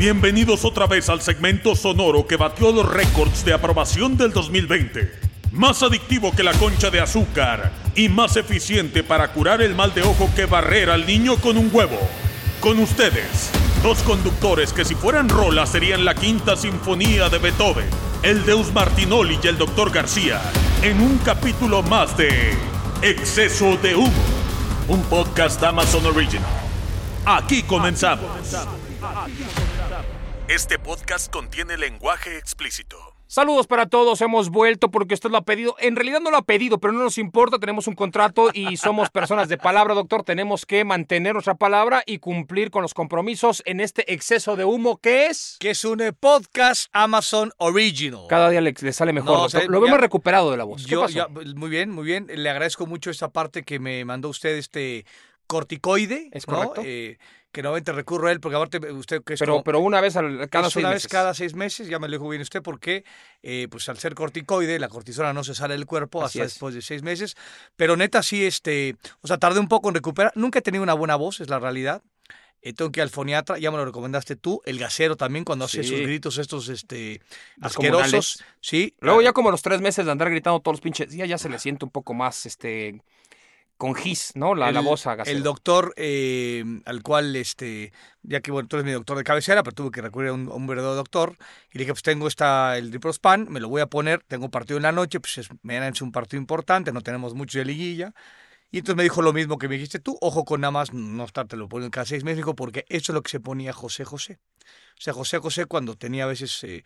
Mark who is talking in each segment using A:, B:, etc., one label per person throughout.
A: Bienvenidos otra vez al segmento sonoro que batió los récords de aprobación del 2020. Más adictivo que la concha de azúcar y más eficiente para curar el mal de ojo que barrer al niño con un huevo. Con ustedes, dos conductores que si fueran rolas serían la quinta sinfonía de Beethoven, el Deus Martinoli y el Dr. García, en un capítulo más de Exceso de Humo, un podcast Amazon Original. Aquí comenzamos. Este podcast contiene lenguaje explícito.
B: Saludos para todos, hemos vuelto porque usted lo ha pedido. En realidad no lo ha pedido, pero no nos importa, tenemos un contrato y somos personas de palabra, doctor. Tenemos que mantener nuestra palabra y cumplir con los compromisos en este exceso de humo que es...
C: Que es un eh, podcast Amazon Original.
B: Cada día le, le sale mejor,
C: No, o
B: doctor.
C: sea,
B: lo
C: ya-
B: vemos recuperado de la voz. ¿Qué
C: Yo,
B: pasó?
C: ya, muy bien, muy bien. Le agradezco mucho esta parte que me mandó usted, este corticoide.
B: Es
C: ¿no?
B: correcto.
C: Eh, que nuevamente recurro a él, porque aparte usted que es
B: pero,
C: como-
B: pero una vez al, cada seis
C: una
B: meses.
C: vez cada seis meses, ya me lo dijo bien usted, porque eh, pues al ser corticoide, la cortisona no se sale del cuerpo
B: Así
C: hasta
B: es.
C: después de seis meses. Pero neta, sí, este, o sea, tardé un poco en recuperar. Nunca he tenido una buena voz, es la realidad. Eh, tengo que ir al foniatra, ya me lo recomendaste tú, el gasero también, cuando hace
B: Sí.
C: sus gritos estos este, asquerosos. Sí.
B: Luego ya como a los tres meses de andar gritando todos los pinches días, ya se le siente un poco más, este, con gis, ¿no? La, la voz a Gasero.
C: El doctor eh, al cual, este, ya que bueno, tú eres mi doctor de cabecera, pero tuve que recurrir a un, a un verdadero doctor. Y le dije, pues tengo esta, el Diprospan, me lo voy a poner, tengo partido en la noche, pues es, mañana es un partido importante, no tenemos mucho de liguilla. Y entonces me dijo lo mismo que me dijiste tú, ojo con nada más no estarte lo poniendo cada seis meses, dijo, porque eso es lo que se ponía José José. O sea, José José cuando tenía a veces eh,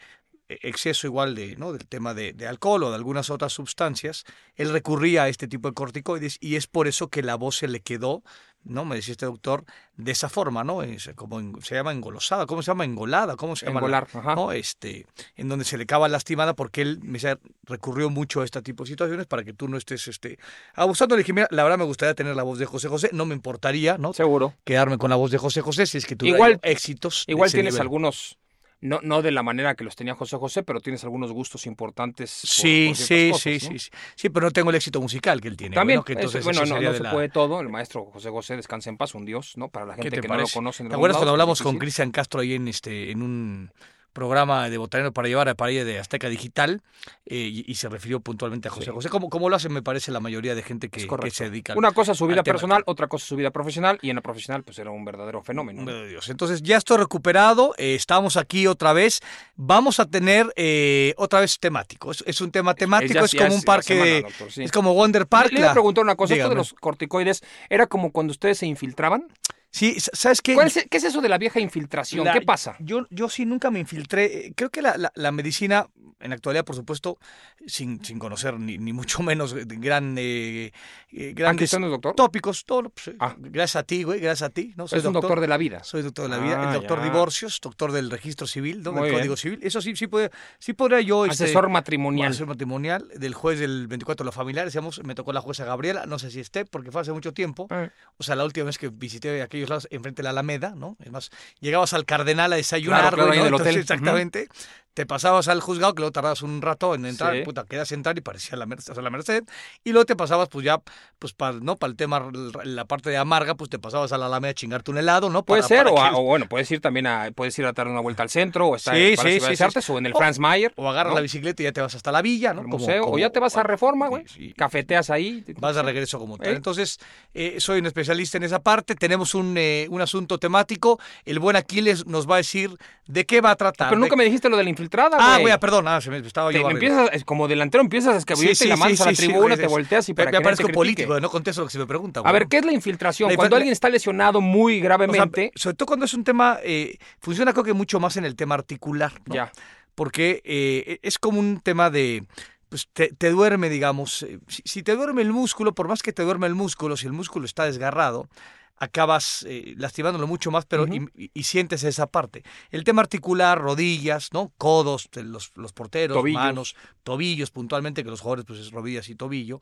C: exceso igual de, ¿no? del tema de, de alcohol o de algunas otras sustancias, él recurría a este tipo de corticoides y es por eso que la voz se le quedó, ¿no? Me decía este doctor, de esa forma, ¿no? Es como en- se llama engolosada, ¿cómo se llama? Engolada, ¿cómo se llama? la-
B: Engolar, ajá.
C: ¿no? Este, en donde se le acaba lastimada porque él me decía, recurrió mucho a este tipo de situaciones para que tú no estés este, abusando. Le dije, mira, la verdad me gustaría tener la voz de José José, no me importaría, ¿no?
B: Seguro.
C: Quedarme con la voz de José José si es que tuviera
B: Igual-
C: éxitos.
B: Igual tienes
C: nivel.
B: algunos, no, no de la manera que los tenía José José, pero tienes algunos gustos importantes. por-
C: Sí,
B: por
C: sí, sí, sí, sí. Pero no tengo el éxito musical que él tiene.
B: También,
C: bueno, que
B: no, no se
C: la-
B: puede todo. El maestro José José, descansa en paz, un dios, ¿no? Para la
C: ¿Qué
B: gente
C: te
B: que no lo conoce. en
C: ¿Te acuerdas cuando hablamos con. Cristian Castro ahí en este en un programa de Botanero para llevar a Parilla de Azteca Digital eh, y, y se refirió puntualmente a José
B: Sí.
C: José? ¿Cómo, cómo lo hace, me parece, la mayoría de gente que, se dedica
B: Una cosa es su vida
C: tema.
B: personal, otra cosa su vida profesional, y en la profesional, pues era un verdadero fenómeno.
C: de Dios. Entonces ya estoy recuperado, eh, estamos aquí otra vez. Vamos a tener eh, otra vez temático. Es, es un tema temático, es, como un parque,
B: semana,
C: de-
B: doctor, sí.
C: es como Wonder Park.
B: Le, iba a preguntar una cosa, esto de los corticoides, ¿era como cuando ustedes se infiltraban?
C: Sí, ¿sabes qué?
B: ¿Cuál es- ¿Qué es eso de la vieja infiltración?
C: La-
B: ¿Qué pasa?
C: Yo, yo sí nunca me infiltré. Eh, Creo que la, la- la medicina, en la actualidad, por supuesto, sin, sin conocer ni, ni mucho menos de gran, eh, eh,
B: ¿Ah,
C: grandes
B: doctor?
C: tópicos, todo, pues, eh,
B: Ah.
C: gracias a ti, güey, gracias a ti. ¿no? Soy
B: Es un doctor de la vida.
C: Soy doctor de la vida,
B: Ah,
C: el doctor
B: ya.
C: divorcios, doctor del registro civil, ¿no? Del código civil. Eso sí, sí, puede, sí podría yo. este,
B: Asesor matrimonial.
C: Asesor matrimonial del juez del 24 de los familiares, digamos, me tocó la jueza Gabriela, no sé si esté, porque fue hace mucho tiempo.
B: Eh.
C: O sea, la última vez que visité aquellos lados, enfrente de la Alameda, ¿no? Es más, llegabas al Cardenal a desayunar,
B: Claro, claro,
C: güey,
B: ahí
C: ¿no?
B: en el hotel.
C: Exactamente. Te pasabas al juzgado, que luego tardabas un rato en entrar,
B: Sí.
C: puta, querías entrar y parecía la, mer- o sea, la Merced. Y luego te pasabas, pues ya, pues para, ¿no? Para el tema, la parte de amarga, pues te pasabas a la Alameda a chingarte un helado, ¿no?
B: Puede
C: Para-
B: ser,
C: para
B: o,
C: que-
B: a- o bueno, puedes ir también a, puedes ir a dar una vuelta al centro, o estar
C: Sí,
B: en
C: sí, sí,
B: Artes, o en el
C: O-
B: Franz Mayer.
C: O agarras
B: ¿no?
C: la bicicleta y ya te vas hasta la villa, ¿no? Como-
B: museo, o ya te vas a Reforma, güey. Cafeteas ahí.
C: Vas de regreso como tal.
B: ¿Eh?
C: Entonces, eh, soy un especialista en esa parte. Tenemos un, eh, un asunto temático. El buen Aquiles nos va a decir de qué va a tratar.
B: Pero nunca
C: de-
B: me dijiste lo de infiltrada,
C: Ah,
B: güey.
C: güey, perdón, ah, se me estaba
B: Te
C: yo barriendo.
B: empiezas, es como delantero empiezas a escabullirte y la mandas a la tribuna,
C: sí,
B: te
C: sí.
B: volteas y
C: Me-
B: para
C: Me,
B: que te
C: parezco político, no contesto lo que se me pregunta.
B: A ver, ¿qué es la infiltración?
C: La
B: Cuando alguien está lesionado muy
C: O sea,
B: gravemente,
C: sobre todo cuando es un tema, eh, funciona creo que mucho más en el tema articular, ¿no?
B: ya.
C: Porque eh, es como un tema de, pues te, te duerme, digamos, eh, si, si te duerme el músculo, por más que te duerme el músculo, si el músculo está desgarrado, acabas eh, lastimándolo mucho más, pero y, y- y sientes esa parte. El tema articular, rodillas, ¿no? Codos, los, los porteros,
B: Tobillos.
C: manos, tobillos puntualmente, que los jugadores pues es rodillas y tobillo.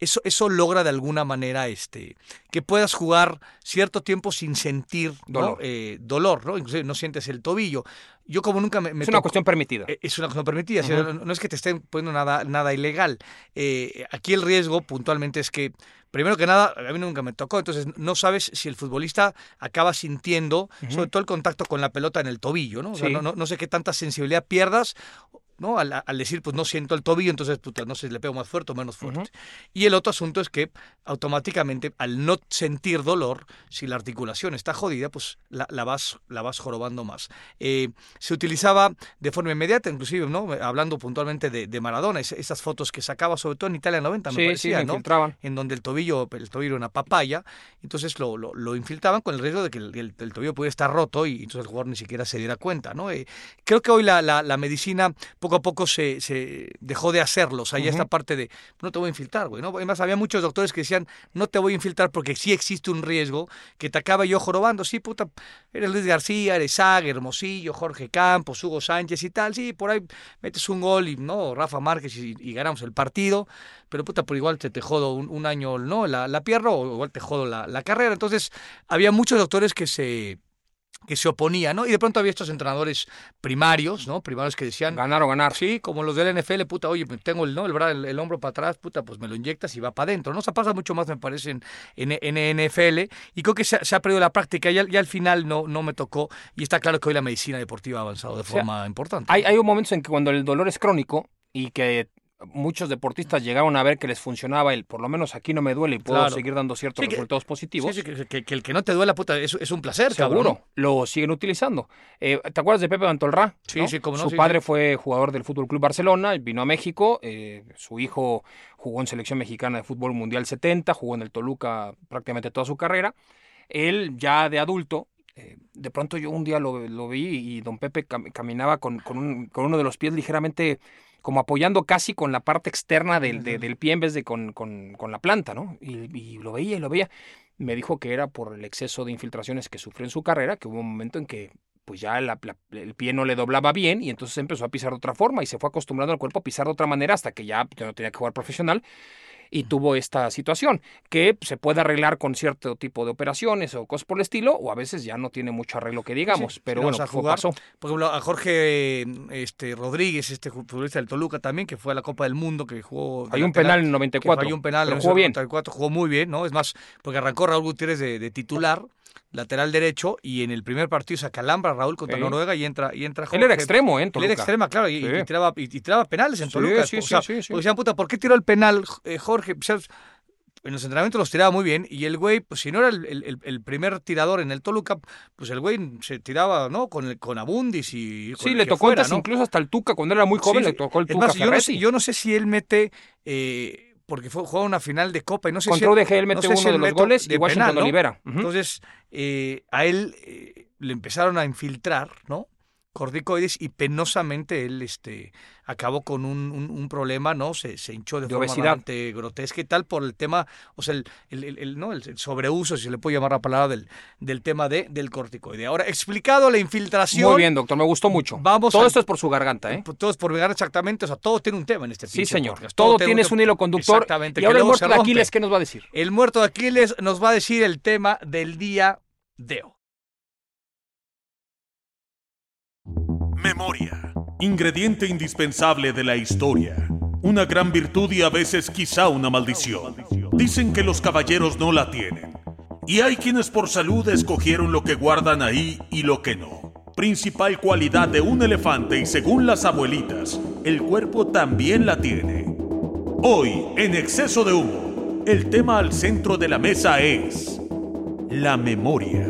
C: Eso, eso logra de alguna manera este, que puedas jugar cierto tiempo sin sentir ¿no?
B: Dolor.
C: Eh, dolor, ¿no? Inclusive no sientes el tobillo. Yo como nunca me, me
B: Es una cuestión permitida.
C: eh, Es una cosa permitida, no, no es que te estén poniendo nada, nada ilegal. Eh, aquí el riesgo puntualmente es que, primero que nada, a mí nunca me tocó, entonces no sabes si el futbolista acaba sintiendo, sobre todo el contacto con la pelota en el tobillo, ¿no? O sea, no, no- no sé qué tanta sensibilidad pierdas. ¿No? Al, al decir, pues no siento el tobillo, entonces, puta, no sé si le pego más fuerte o menos fuerte. Y el otro asunto es que automáticamente, al no sentir dolor, si la articulación está jodida, pues la, la vas, la vas jorobando más. Eh, se utilizaba de forma inmediata, inclusive, ¿no? Hablando puntualmente de, de Maradona, es- esas fotos que sacaba, sobre todo en Italia 90, me
B: Sí, sí,
C: parecía,
B: lo
C: ¿no?
B: infiltraban.
C: En donde el tobillo, el tobillo era una papaya, entonces lo, lo, lo infiltraban con el riesgo de que el, el- el tobillo pudiera estar roto y entonces el jugador ni siquiera se diera cuenta, ¿no? Eh, creo que hoy la, la, la medicina poco a poco se, se dejó de hacerlo, o sea, ya esta parte de no te voy a infiltrar, güey, ¿no? Además, había muchos doctores que decían, no te voy a infiltrar porque sí existe un riesgo que te acabe yo jorobando, sí, puta, eres Luis García, eres Saga, Hermosillo, Jorge Campos, Hugo Sánchez y tal, sí, por ahí metes un gol y, ¿no? Rafa Márquez y, y ganamos el partido, pero puta, por igual te, te jodo un, un año, ¿no? La, la pierna o igual te jodo la, la carrera, entonces había muchos doctores que se que se oponían, ¿no? Y de pronto había estos entrenadores primarios, ¿no? Primarios que decían,
B: Ganar o ganar.
C: Sí, como los del NFL, puta, oye, tengo el, ¿no? el, el, el hombro para atrás, puta, pues me lo inyectas y va para adentro. No se pasa mucho más, me parece, en, en, en NFL. Y creo que se, ha- se ha perdido la práctica. Ya, ya al final no, no me tocó. Y está claro que hoy la medicina deportiva ha avanzado de
B: sea,
C: forma importante.
B: Hay, hay momentos en que cuando el dolor es crónico y que muchos deportistas llegaron a ver que les funcionaba el, por lo menos aquí no me duele y puedo
C: Claro.
B: seguir dando ciertos
C: Sí, que-
B: resultados positivos.
C: sí, que, que- que el que no te duela, puta, es, es un placer,
B: Seguro,
C: cabrón.
B: lo siguen utilizando. Eh, ¿Te acuerdas de Pepe Antolrá?
C: Sí, sí, cómo no,
B: Su padre fue jugador del Fútbol Club Barcelona, vino a México, eh, su hijo jugó en selección mexicana de fútbol mundial 70, jugó en el Toluca prácticamente toda su carrera. Él ya de adulto, eh, de pronto yo un día lo, lo vi y don Pepe cam- caminaba con, con, un- con uno de los pies ligeramente como apoyando casi con la parte externa del, de- del pie en vez de con, con- con la planta, ¿no? Y, y lo veía y lo veía. Me dijo que era por el exceso de infiltraciones que sufrió en su carrera, que hubo un momento en que pues ya la- la- el pie no le doblaba bien y entonces empezó a pisar de otra forma y se fue acostumbrando al cuerpo a pisar de otra manera hasta que ya, ya no tenía que jugar profesional y tuvo esta situación que se puede arreglar con cierto tipo de operaciones o cosas por el estilo o a veces ya no tiene mucho arreglo que digamos,
C: Sí,
B: pero bueno,
C: a jugar.
B: pasó.
C: Por ejemplo, a Jorge este, Rodríguez, este futbolista del Toluca también, que fue a la Copa del Mundo, que jugó...
B: Hay un penal en
C: que
B: 94.
C: falló un penal en
B: jugó bien.
C: 94, jugó muy bien, ¿no? Es más, porque arrancó Raúl Gutiérrez de, de titular, lateral derecho, y en el primer partido se acalambra Raúl contra
B: Sí.
C: Noruega y entra, y entra
B: Él
C: Jorge.
B: era extremo, ¿eh? en
C: Él
B: Toluca.
C: era extrema, claro, y, tiraba, y, y tiraba penales en
B: Sí,
C: Toluca.
B: sí,
C: o sea,
B: sí, sí,
C: decían, puta, ¿por qué tiró el penal eh, Jorge? O sea, en los entrenamientos los tiraba muy bien y el güey, pues si no era el, el- primer tirador en el Toluca, pues el güey se tiraba, ¿no? Con, el, con Abundis y... con
B: Sí, le tocó
C: fuera, ¿no?
B: incluso hasta el Tuca, cuando era muy joven,
C: Sí,
B: le tocó el Tuca
C: más, yo no, yo no sé si él mete... eh, porque fue, jugó una final de Copa y no sé
B: Contra
C: si...
B: UDG él
C: no
B: mete
C: si
B: uno de
C: él
B: los goles
C: de
B: y Washington
C: penal, ¿no?
B: Olivera. Ujú.
C: Entonces, eh, a él eh, le empezaron a infiltrar, ¿no? Corticoides y penosamente él este, acabó con un, un- un problema, ¿no? Se, se hinchó de,
B: De
C: forma
B: obesidad.
C: realmente grotesca y tal por el tema, o sea, el, el- el- el, ¿no? el, sobreuso, si se le puede llamar la palabra, del, del tema de, del corticoide. Ahora, explicado la infiltración.
B: Muy bien, doctor, me gustó mucho.
C: Vamos
B: Todo
C: a-
B: esto es por su garganta, ¿eh?
C: Todos por llegar exactamente, o sea, todo tiene un tema en este
B: Sí, señor.
C: podcast,
B: Todo,
C: tiene
B: tienes un hilo conductor.
C: Exactamente,
B: Y ahora el muerto de. Aquiles, ¿qué nos va a decir?
C: El muerto de Aquiles nos va a decir el tema del día de hoy.
A: Memoria. Ingrediente indispensable de la historia. Una gran virtud y a veces quizá una maldición. Dicen que los caballeros no la tienen. Y hay quienes por salud escogieron lo que guardan ahí y lo que no. Principal cualidad de un elefante y según las abuelitas, el cuerpo también la tiene. Hoy, en exceso de humo, el tema al centro de la mesa es la memoria.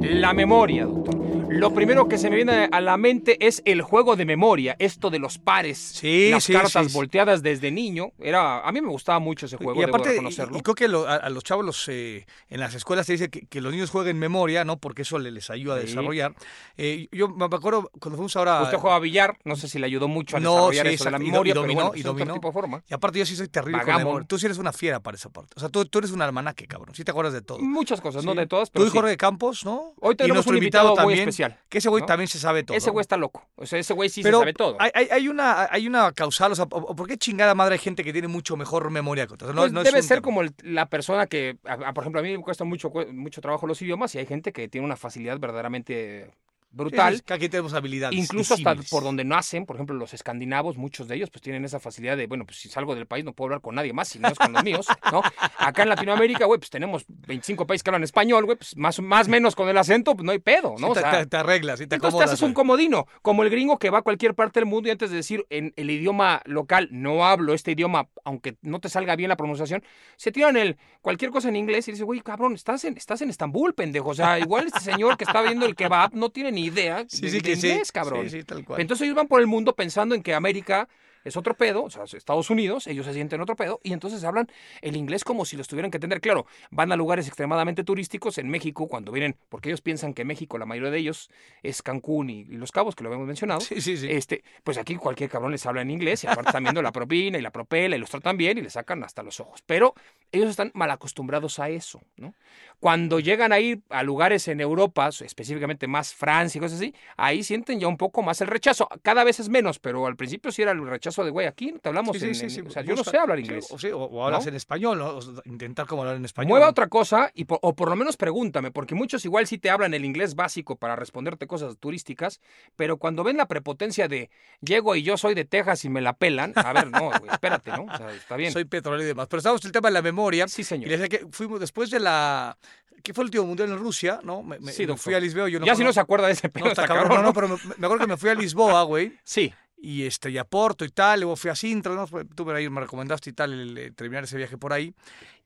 B: La memoria, doctor. Lo primero que se me viene a la mente es el juego de memoria, esto de los pares,
C: Sí,
B: las
C: sí,
B: cartas
C: sí.
B: volteadas desde niño. Era, a mí me gustaba mucho ese juego,
C: y aparte, y, y creo que lo- a, a los chavos los, eh, en las escuelas se dice que, que los niños jueguen memoria, ¿no? Porque eso le- les ayuda a desarrollar. Eh, yo me acuerdo cuando fuimos ahora...
B: Usted jugaba billar, no sé si le ayudó mucho a
C: No,
B: desarrollar eso de la
C: y
B: memoria,
C: y
B: pero
C: dominó,
B: bueno,
C: y dominó.
B: tipo de forma.
C: Y aparte yo sí soy terrible con memoria. Tú sí eres una fiera para esa parte. O sea, tú, tú eres un almanaque, cabrón. Sí te acuerdas de todo.
B: Muchas cosas, no de todas,
C: Tú
B: pero
C: y
B: sí.
C: Jorge Campos, ¿no?
B: Hoy
C: Y
B: tenemos un invitado muy
C: también,
B: especial,
C: Que ese güey
B: ¿no?
C: también se sabe todo.
B: Ese güey está loco. O sea, ese güey sí
C: Pero
B: se sabe todo.
C: Hay, hay- una, hay una causal, o sea, ¿por qué chingada madre hay gente que tiene mucho mejor memoria que otros? No,
B: Pues
C: no
B: debe ser
C: tema.
B: como el- la persona que, a- a- por ejemplo, a mí me cuesta mucho, mucho trabajo los idiomas y hay gente que tiene una facilidad verdaderamente brutal.
C: Sí, Aquí tenemos habilidades.
B: Incluso hasta por donde nacen, por ejemplo, los escandinavos, muchos de ellos pues tienen esa facilidad de, bueno, pues si salgo del país no puedo hablar con nadie más, si no es con los míos, ¿no? Acá en Latinoamérica, güey, pues tenemos 25 países que hablan español, güey, pues más, más menos con el acento, pues no hay pedo, ¿no?
C: Sí,
B: O
C: te,
B: sea,
C: te- arreglas, sí, te
B: entonces te
C: acomodas.
B: haces un comodino, como el gringo que va a cualquier parte del mundo y antes de decir en el idioma local, no hablo este idioma, aunque no te salga bien la pronunciación, se tiran el cualquier cosa en inglés y dice, güey, cabrón, estás en, estás en Estambul, pendejo. O sea, igual este señor que está viendo el kebab no tiene ni idea
C: Sí,
B: de,
C: sí,
B: de
C: que sí.
B: inglés, cabrón.
C: Sí, sí, tal cual.
B: Entonces ellos van por el mundo pensando en que América es otro pedo, o sea, Estados Unidos, ellos se sienten otro pedo, y entonces hablan el inglés como si los tuvieran que entender. Claro, van a lugares extremadamente turísticos en México cuando vienen, porque ellos piensan que México, la mayoría de ellos, es Cancún y, y Los Cabos, que lo habíamos mencionado.
C: Sí, sí, sí.
B: Este, pues aquí cualquier cabrón les habla en inglés y aparte están viendo la propina y la propela y los tratan bien y les sacan hasta los ojos. Pero ellos están mal acostumbrados a eso, ¿no? Cuando llegan a ir a lugares en Europa, específicamente más Francia y cosas así, ahí sienten ya un poco más el rechazo. Cada vez es menos, pero al principio sí era el rechazo de, güey, aquí no te hablamos
C: Sí, sí,
B: en,
C: sí,
B: en-
C: sí,
B: O sea, yo no sé hablar inglés.
C: O, sí, o- o hablas
B: ¿no?
C: en español. O intentar como hablar en español.
B: Mueva otra cosa y por- o por lo menos pregúntame, porque muchos igual sí te hablan el inglés básico para responderte cosas turísticas, pero cuando ven la prepotencia de llego y yo soy de Texas y me la pelan, a ver, no, güey, espérate, ¿no? O sea, está bien.
C: Soy petrolero y demás. Pero estamos en el tema de la memoria.
B: Sí,
C: Y
B: señor.
C: les decía que fuimos después de la. ¿Qué fue el último mundial en Rusia? ¿No? Me, me-
B: Sí,
C: me fui a Lisboa. Yo no
B: ya si no se acuerda de ese pedo,
C: No, está cabrón. ¿no? pero me, me acuerdo que me fui a Lisboa, güey.
B: Sí,
C: Y, este, y a Porto y tal. Luego fui a Sintra. ¿no? Tú ahí me recomendaste y tal terminar ese viaje por ahí.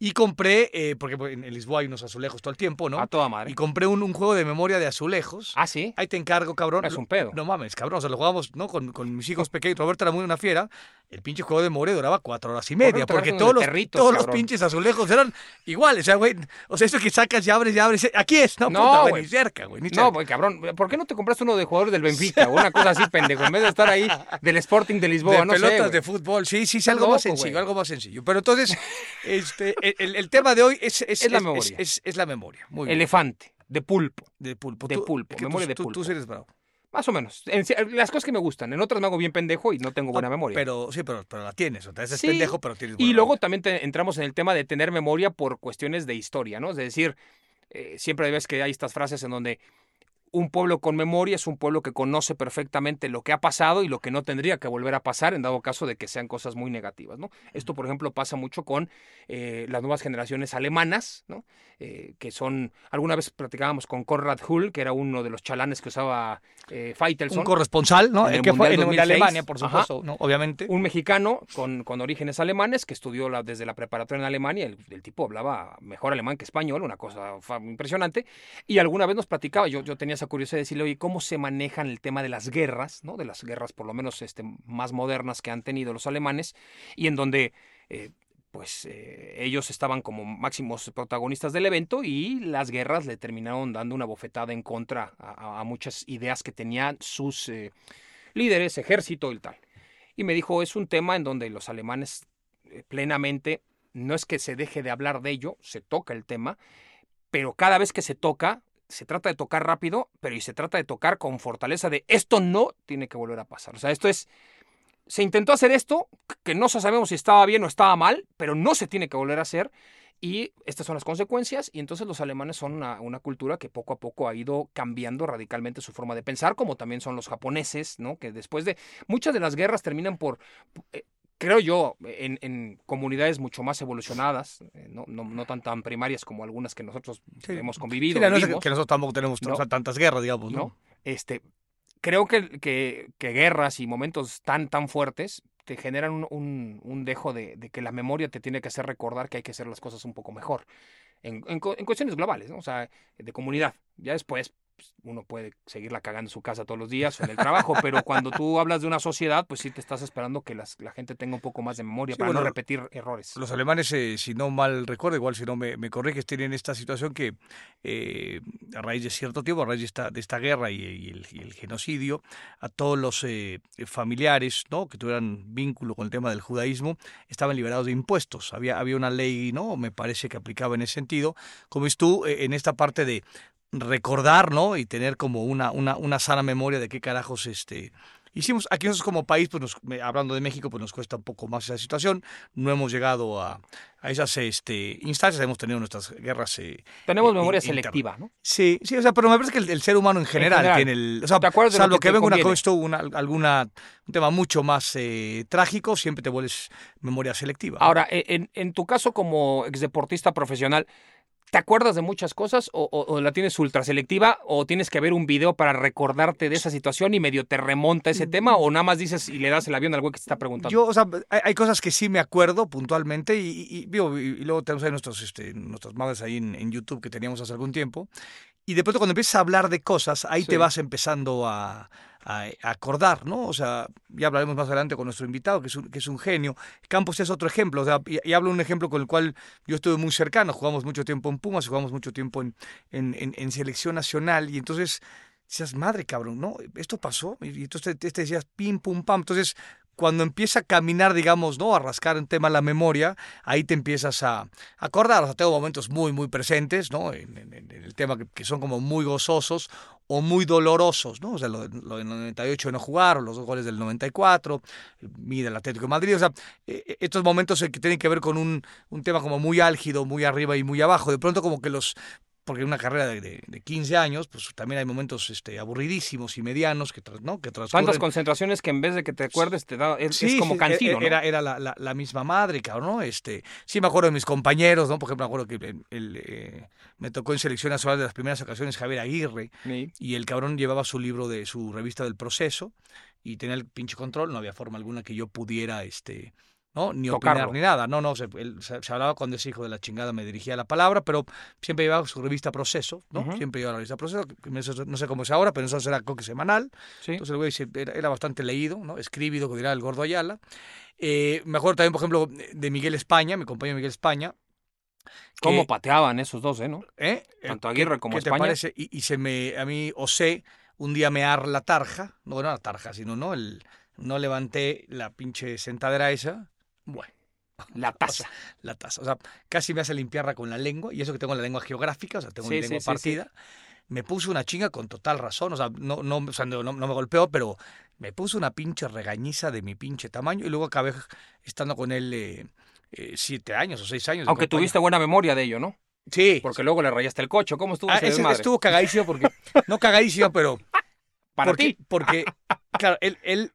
C: Y compré, eh, porque en, en Lisboa hay unos azulejos todo el tiempo, ¿no?
B: a toda madre.
C: Y compré un, un juego de memoria de azulejos.
B: Ah, sí.
C: Ahí te encargo, cabrón.
B: Es un pedo.
C: No mames, cabrón. O sea, lo jugamos, ¿no? Con, con mis hijos pequeños. Roberto era muy una fiera. El pinche juego de memoria duraba cuatro horas y media.
B: Roberto
C: porque todos, los,
B: perritos,
C: todos los pinches azulejos eran iguales. O sea, güey. O sea, eso que sacas y abres y abres. Aquí es, ¿no?
B: No,
C: puta, güey. Ni cerca, güey. Ni
B: No,
C: cerca.
B: güey, cabrón, ¿por qué no te compraste uno de jugadores del Benfica o una cosa así, pendejo? En vez de estar ahí del Sporting de Lisboa,
C: de
B: no
C: pelotas
B: sé,
C: de fútbol, sí, sí, sí, algo más
B: loco,
C: sencillo,
B: güey.
C: algo más sencillo. Pero entonces, este, el, el tema de hoy es, es,
B: Es la memoria.
C: Es, es la memoria. Muy bien.
B: Elefante, de pulpo.
C: De pulpo.
B: de
C: Tú-
B: pulpo,
C: tú-
B: memoria de
C: tú,
B: pulpo.
C: Tú sí eres bravo.
B: Más o menos. En las cosas que me gustan. En otras me hago bien pendejo y no tengo buena
C: Ah,
B: memoria.
C: Pero sí, pero, pero la tienes. O sea, es
B: Sí,
C: pendejo, pero tienes
B: Y
C: buena
B: luego
C: memoria.
B: también te- entramos en el tema de tener memoria por cuestiones de historia, ¿no? Es decir, eh, siempre ves que hay estas frases en donde un pueblo con memoria es un pueblo que conoce perfectamente lo que ha pasado y lo que no tendría que volver a pasar en dado caso de que sean cosas muy negativas, ¿no? Esto, por ejemplo, pasa mucho con eh, las nuevas generaciones alemanas, ¿no? Eh, que son, alguna vez platicábamos con Konrad Hull, que era uno de los chalanes que usaba eh, Faitelson.
C: un corresponsal, ¿no?
B: En
C: El que fue en
B: 2006.
C: Alemania, por supuesto, ¿no? Obviamente.
B: un mexicano con, con orígenes alemanes que estudió la- desde la preparatoria en Alemania. El, el tipo hablaba mejor alemán que español, una cosa impresionante. Y alguna vez nos platicaba, yo, yo tenía esa curiosidad de decirle, oye, ¿cómo se manejan el tema de las guerras, ¿no? de las guerras por lo menos este, más modernas que han tenido los alemanes, y en donde... eh, pues eh, ellos estaban como máximos protagonistas del evento y las guerras le terminaron dando una bofetada en contra a, muchas ideas que tenían sus eh, líderes, ejército y tal. Y me dijo, es un tema en donde los alemanes plenamente, no es que se deje de hablar de ello, se toca el tema, pero cada vez que se toca, se trata de tocar rápido, pero y se trata de tocar con fortaleza de esto no tiene que volver a pasar. O sea, esto es, se intentó hacer esto, que no sabemos si estaba bien o estaba mal, pero no se tiene que volver a hacer. Y estas son las consecuencias, y entonces los alemanes son una, cultura que poco a poco ha ido cambiando radicalmente su forma de pensar, como también son los japoneses, ¿no? Que después de muchas de las guerras terminan por, eh, creo yo, en, en comunidades mucho más evolucionadas, eh, no, no, no tan, tan primarias como algunas que nosotros
C: Sí.
B: hemos convivido.
C: Sí, la no es que nosotros tampoco tenemos
B: No.
C: o sea, tantas guerras, digamos, ¿no?
B: Este, creo que, que, que guerras y momentos tan, tan fuertes te generan un, un, un dejo de, de que la memoria te tiene que hacer recordar que hay que hacer las cosas un poco mejor. En, en en cuestiones globales, ¿no? O sea, de comunidad. Ya después, pues, uno puede seguirla cagando en su casa todos los días o en el trabajo, pero cuando tú hablas de una sociedad, pues sí te estás esperando que las- la gente tenga un poco más de memoria
C: Sí,
B: para
C: bueno,
B: no repetir errores.
C: Los alemanes, eh, si no mal recuerdo, igual si no me, me corriges, tienen esta situación que eh, a raíz de cierto tiempo, a raíz de esta, de esta guerra y, y el, y el genocidio, a todos los eh, familiares ¿no? que tuvieran vínculo con el tema del judaísmo estaban liberados de impuestos. Había, había una ley, ¿no? me parece que aplicaba en ese sentido. Como es tú, en esta parte de recordar ¿no? y tener como una, una, una sana memoria de qué carajos este, Hicimos, aquí nosotros como país, pues nos- hablando de México, pues nos cuesta un poco más esa situación. No hemos llegado a, a esas este, instancias, hemos tenido nuestras guerras. eh,
B: Tenemos
C: in-
B: memoria
C: interna.
B: selectiva, ¿no?
C: Sí, sí, o sea, pero me parece que el, el ser humano en general,
B: general.
C: tiene el. O sea,
B: ¿Te acuerdas de lo
C: salvo
B: que
C: que, venga una cosa, una, alguna, un tema mucho más eh, trágico, siempre te vuelves memoria selectiva.
B: Ahora, e- en, en tu caso como exdeportista profesional, ¿te acuerdas de muchas cosas o, o- o la tienes ultra selectiva o tienes que ver un video para recordarte de esa situación y medio te remonta ese tema o nada más dices y le das el avión al güey que te está preguntando?
C: Yo, o sea, hay, hay cosas que sí me acuerdo puntualmente y, y- luego tenemos ahí nuestros, este, nuestras madres ahí en, en YouTube que teníamos hace algún tiempo. Y de pronto cuando empiezas a hablar de cosas, ahí
B: Sí.
C: te vas empezando a, a- acordar, ¿no? O sea, ya hablaremos más adelante con nuestro invitado, que es un, que es un genio. Campos es otro ejemplo, o sea, y, y hablo un ejemplo con el cual yo estuve muy cercano, jugamos mucho tiempo en Pumas, jugamos mucho tiempo en- en selección nacional y entonces decías, madre cabrón, ¿no? Esto pasó y entonces te, te decías pim, pum, pam. Entonces cuando empieza a caminar, digamos, ¿no? A rascar un tema la memoria, ahí te empiezas a acordar. O sea, tengo momentos muy, muy presentes, ¿no? En, en- en el tema que, son como muy gozosos o muy dolorosos, ¿no? O sea, lo, lo del 98 de no jugar, los dos goles del 94, mi del Atlético de Madrid. O sea, eh, eh, estos momentos que tienen que ver con un, un tema como muy álgido, muy arriba y muy abajo. De pronto como que los porque en una carrera de, de, de 15 años, pues también hay momentos este, aburridísimos y medianos que, tras- ¿no? que transcurren.
B: Tantas concentraciones que en vez de que te acuerdes te da, es, como
C: sí,
B: cansino,
C: e-
B: ¿no?
C: Era, era la, la- la misma madre, cabrón, ¿no? Este, sí me acuerdo de mis compañeros, ¿no? Por ejemplo, me acuerdo que el- el, eh, me tocó en selección nacional de las primeras ocasiones Javier Aguirre,
B: Sí.
C: y el cabrón llevaba su libro de su revista del proceso, y tenía el pinche control, no había forma alguna que yo pudiera, este, ¿no? Ni
B: Tocarlo.
C: opinar ni nada, no, no, se, él- se- se hablaba cuando ese hijo de la chingada me dirigía la palabra, pero siempre llevaba su revista proceso, ¿no? Siempre llevaba la revista proceso, que- que eso no sé cómo es ahora, pero eso era creo que semanal,
B: Sí.
C: entonces el güey era, era bastante leído, ¿no? Escríbido, como dirá el gordo Ayala. Eh, me acuerdo también, por ejemplo, de Miguel España, mi compañero Miguel España. que-
B: ¿Cómo pateaban esos dos, eh, no?
C: ¿eh?
B: Tanto
C: ¿Qué-
B: Aguirre como
C: ¿qué te
B: España?
C: parece? Y, y se me, a mí, osé un día mear la tarja, no, no la tarja, sino, ¿no? El, no levanté la pinche sentadera esa. Bueno,
B: La taza.
C: la taza. O sea, casi me hace limpiarla con la lengua, y eso que tengo la lengua geográfica, o sea, tengo
B: Sí,
C: mi
B: sí,
C: lengua
B: sí, sí.
C: partida. Me puso una chinga con total razón, o sea, no, no, o sea, no, me golpeó, pero me puso una pinche regañiza de mi pinche tamaño, y luego acabé estando con él eh, eh, siete años o seis años.
B: Aunque tuviste buena memoria de ello, ¿no?
C: Sí.
B: Porque luego le rayaste el coche. ¿Cómo estuvo
C: Ah,
B: ese
C: estuvo cagadísimo porque, no cagadísimo, pero
B: Para
C: porque,
B: ti.
C: porque, claro, él, él,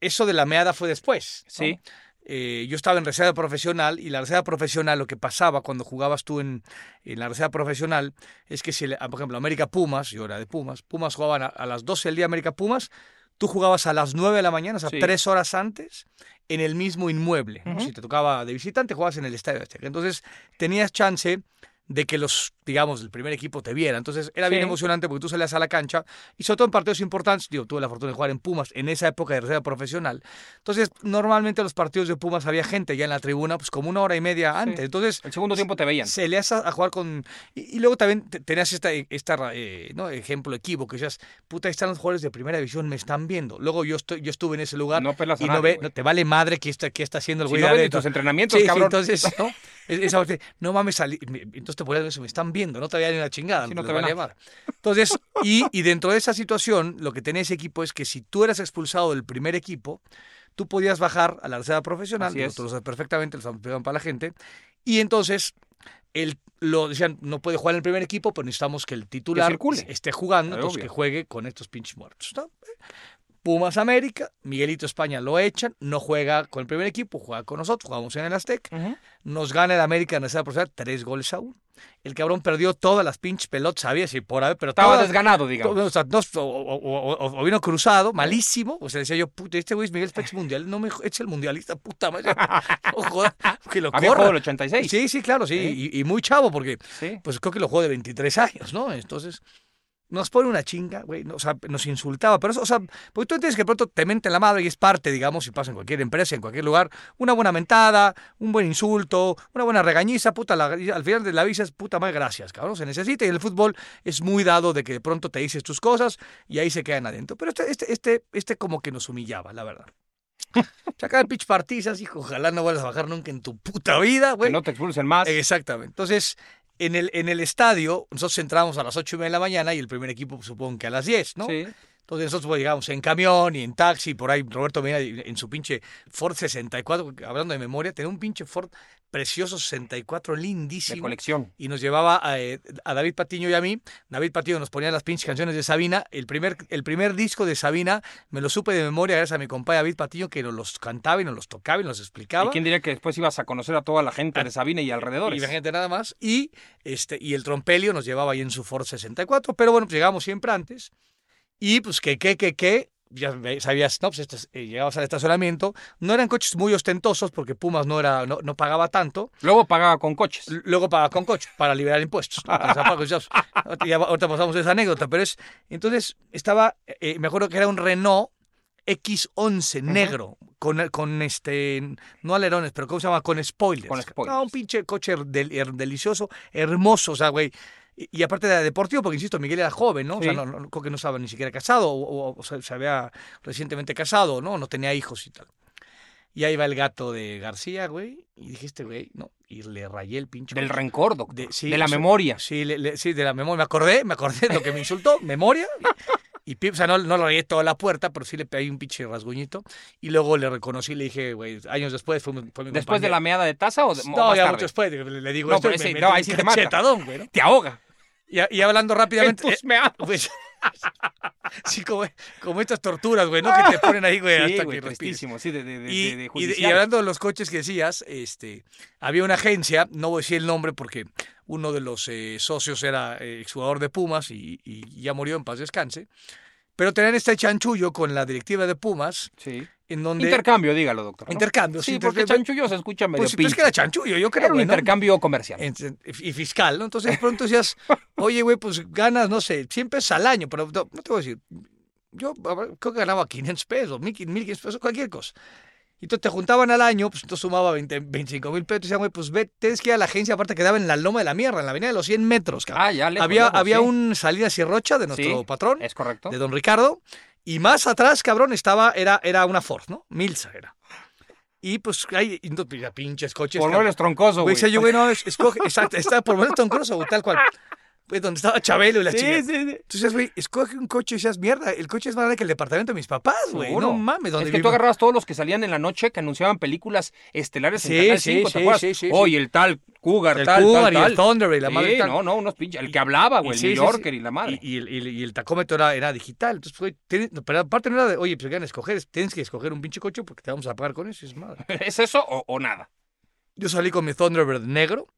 C: eso de la meada fue después. ¿no? Eh, yo estaba en reserva profesional y la reserva profesional, lo que pasaba cuando jugabas tú en, en la reserva profesional es que si, le- por ejemplo, América Pumas, yo era de Pumas, Pumas jugaban a, a las 12 del día América Pumas, tú jugabas a las 9 de la mañana, o sea,
B: Sí.
C: tres horas antes, en el mismo inmueble. Si te tocaba de visitante, jugabas en el Estadio Azteca. Entonces, tenías chance de que los, digamos, el primer equipo te viera. Entonces, era bien emocionante porque tú salías a la cancha y sobre todo en partidos importantes, digo, tuve la fortuna de jugar en Pumas en esa época de reserva profesional. Entonces, normalmente los partidos de Pumas había gente ya en la tribuna, pues como una hora y media antes. Entonces,
B: El segundo tiempo te veían.
C: se le hace a, jugar con. Y, y luego también te- tenías esta, esta eh, ¿no? ejemplo equívoco, decías, puta, ahí están los jugadores de primera división, me están viendo. Luego yo estoy, yo estuve en ese lugar
B: No pelas a
C: y no ve, no, te vale madre que está, que está haciendo el
B: Si
C: güey
B: no tus entrenamientos,
C: Sí,
B: cabrón.
C: entonces, ¿no? Esa mames, salí- entonces te ponías eso, me están viendo, no te veía ni una chingada.
B: Sí, no te
C: valía
B: nada.
C: madre. Entonces, y, y dentro de esa situación, lo que tenía ese equipo es que si tú eras expulsado del primer equipo, tú podías bajar a la reserva profesional, sabes perfectamente, lo estamos explicando para la gente, y entonces el, lo decían, no puede jugar en el primer equipo, pero necesitamos que el titular esté jugando, entonces que juegue con estos pinches muertos. ¿no? Pumas América, Miguelito España lo echan, no juega con el primer equipo, juega con nosotros, jugamos en el Azteca,
B: Ujú.
C: nos gana el América en esa profesional tres goles a uno. El cabrón perdió todas las pinches pelotas, sabía si por haber, pero
B: Estaba
C: todas,
B: desganado, digamos.
C: o, sea, dos- o- o- o- o- o vino cruzado, malísimo. O sea, decía yo, puta, este güey es Miguel es mundial, no me es el mundialista, puta madre. No joda, que lo
B: Había
C: corra.
B: el 86.
C: Sí, sí, claro, sí.
B: Sí.
C: Y, y muy chavo, porque
B: Sí.
C: pues creo que lo jugó de 23 años, ¿no? Entonces, nos pone una chinga, güey, o sea, nos insultaba, pero eso, o sea, porque tú entiendes que pronto te mente la madre y es parte, digamos, si pasa en cualquier empresa, en cualquier lugar, una buena mentada, un buen insulto, una buena regañiza, puta, la- al final de la vida es puta madre, gracias, cabrón, se necesita y el fútbol es muy dado de que de pronto te dices tus cosas y ahí se quedan adentro, pero este, este, este, este como que nos humillaba, la verdad. Sacar pitch partizas, hijo, ojalá no vuelvas a bajar nunca en tu puta vida,
B: Que
C: güey.
B: no te expulsen más.
C: Exactamente. Entonces, en el, en el estadio, nosotros entramos a las ocho y media de la mañana y el primer equipo, pues, supongo que a las 10, ¿no?
B: Sí.
C: Entonces nosotros pues, llegamos en camión y en taxi, por ahí Roberto Medina en su pinche Ford 64, hablando de memoria, tenía un pinche Ford precioso 64,
B: De
C: lindísimo.
B: colección.
C: Y nos llevaba a, eh, a David Patiño y a mí. David Patiño nos ponía las pinches canciones de Sabina. El primer, el primer disco de Sabina me lo supe de memoria gracias a mi compadre David Patiño que nos los cantaba y nos los tocaba y nos explicaba.
B: ¿Y quién diría que después ibas a conocer a toda la gente de Sabina y alrededores?
C: Y imagínate nada más. Y, este, y el trompelio nos llevaba ahí en su Ford 64. Pero bueno, pues llegamos siempre antes. Y pues que, que, que, que, ya sabías, no, pues este, eh, llegabas al estacionamiento. No eran coches muy ostentosos porque Pumas no, era, no, no pagaba tanto.
B: Luego pagaba con coches.
C: L- Luego pagaba con coche para liberar impuestos. pues, ya- ahorita pasamos esa anécdota, pero es. Entonces estaba, eh, me acuerdo que era un Renault X11 negro, con, con este, no alerones, pero ¿cómo se llama? Con spoilers.
B: Con spoilers.
C: No, un pinche coche del- her- delicioso, hermoso, o sea, güey. Y, y aparte de deportivo, porque insisto, Miguel era joven, ¿no? O sea, no, no- creo que no estaba ni siquiera casado, o, o- o sea, se había recientemente casado, ¿no? No tenía hijos y tal. Y ahí va el gato de García, güey. Y dijiste, güey, no. Y le rayé el pinche.
B: Del rencor, doctor.
C: De-
B: la
C: o sea,
B: memoria.
C: Sí, le- le- sí, de la memoria. Me acordé, me acordé de lo que me insultó, memoria. Y, y o sea, no, no le rayé toda la puerta, pero sí le pegué un pinche rasguñito. Y luego le reconocí, le dije, güey, años después fue, mi- fue mi
B: ¿Después de la meada de taza o, de,
C: No, ya mucho después. Le, le digo
B: No,
C: esto y
B: pero
C: me
B: ese- no, ahí sí te mata.
C: güey, ¿no?
B: Te ahoga.
C: Y, y hablando rápidamente...
B: En
C: eh, pues, sí, como, como estas torturas, güey, ¿no? Que te ponen ahí, güey,
B: Sí,
C: hasta
B: güey,
C: que respires.
B: Sí, de, de, de,
C: Y, hablando de los coches que decías, este, había una agencia, no voy a decir el nombre porque uno de los eh, socios era eh, exjugador de Pumas y, y ya murió en paz descanse, pero tenían este chanchullo con la directiva de Pumas,
B: Sí.
C: En donde...
B: Intercambio, dígalo, doctor. ¿no?
C: Intercambio,
B: Sí,
C: sí,
B: porque
C: intercambio.
B: chanchullo se escucha medio
C: Pues, pues
B: pinche.
C: que era chanchullo, yo creo,
B: Era un
C: güey, ¿no?
B: intercambio comercial.
C: Y fiscal, ¿no? Entonces de pronto decías, oye, güey, pues ganas, no sé, 100 pesos al año, pero no, no te voy a decir, yo creo que ganaba 500 pesos, 1500 pesos, cualquier cosa. Y entonces te juntaban al año, pues entonces sumaba 20, 25 mil pesos, y decían, güey, pues ve, tienes que ir a la agencia, aparte quedaba en la loma de la mierda, en la avenida de los 100 metros, cabrón.
B: Ah, ya, lejos,
C: había
B: lejos,
C: había
B: sí.
C: un Salinas y Rocha de nuestro
B: Sí,
C: patrón,
B: Es correcto.
C: de don Ricardo, y más atrás, cabrón, estaba, era, era una Ford, ¿no? Milsa era. Y pues hay pinches coches.
B: Por no eres troncoso,
C: Güey, decía yo, güey, no, es- escoge, exacto, está por menos Tom Cruise, güey, tal cual. Pues donde estaba Chabelo y la
B: Sí,
C: chica.
B: sí, sí.
C: Entonces, güey, escoge un coche y seas mierda. El coche es más grande que el departamento de mis papás, güey. No mames, donde
B: Es que tú agarrabas todos los que salían en la noche que anunciaban películas estelares en Canal
C: sí,
B: 5, ¿te
C: sí,
B: acuerdas?
C: sí, sí, sí.
B: Oye, el tal Cougar,
C: El
B: tal,
C: Cougar
B: tal,
C: y el
B: tal.
C: Thunderbird, la madre tal.
B: no, no, unos pinches. El que hablaba, güey,
C: Y
B: el New. Yorker y la madre.
C: Y, y el, y y tacómetro era, era digital. Entonces, güey, pero aparte no era de, oye, pues querían escoger, tienes que escoger un pinche coche porque te vamos a pagar con eso. y Es madre.
B: ¿Es eso o, o nada?
C: Yo salí con mi Thunderbird negro.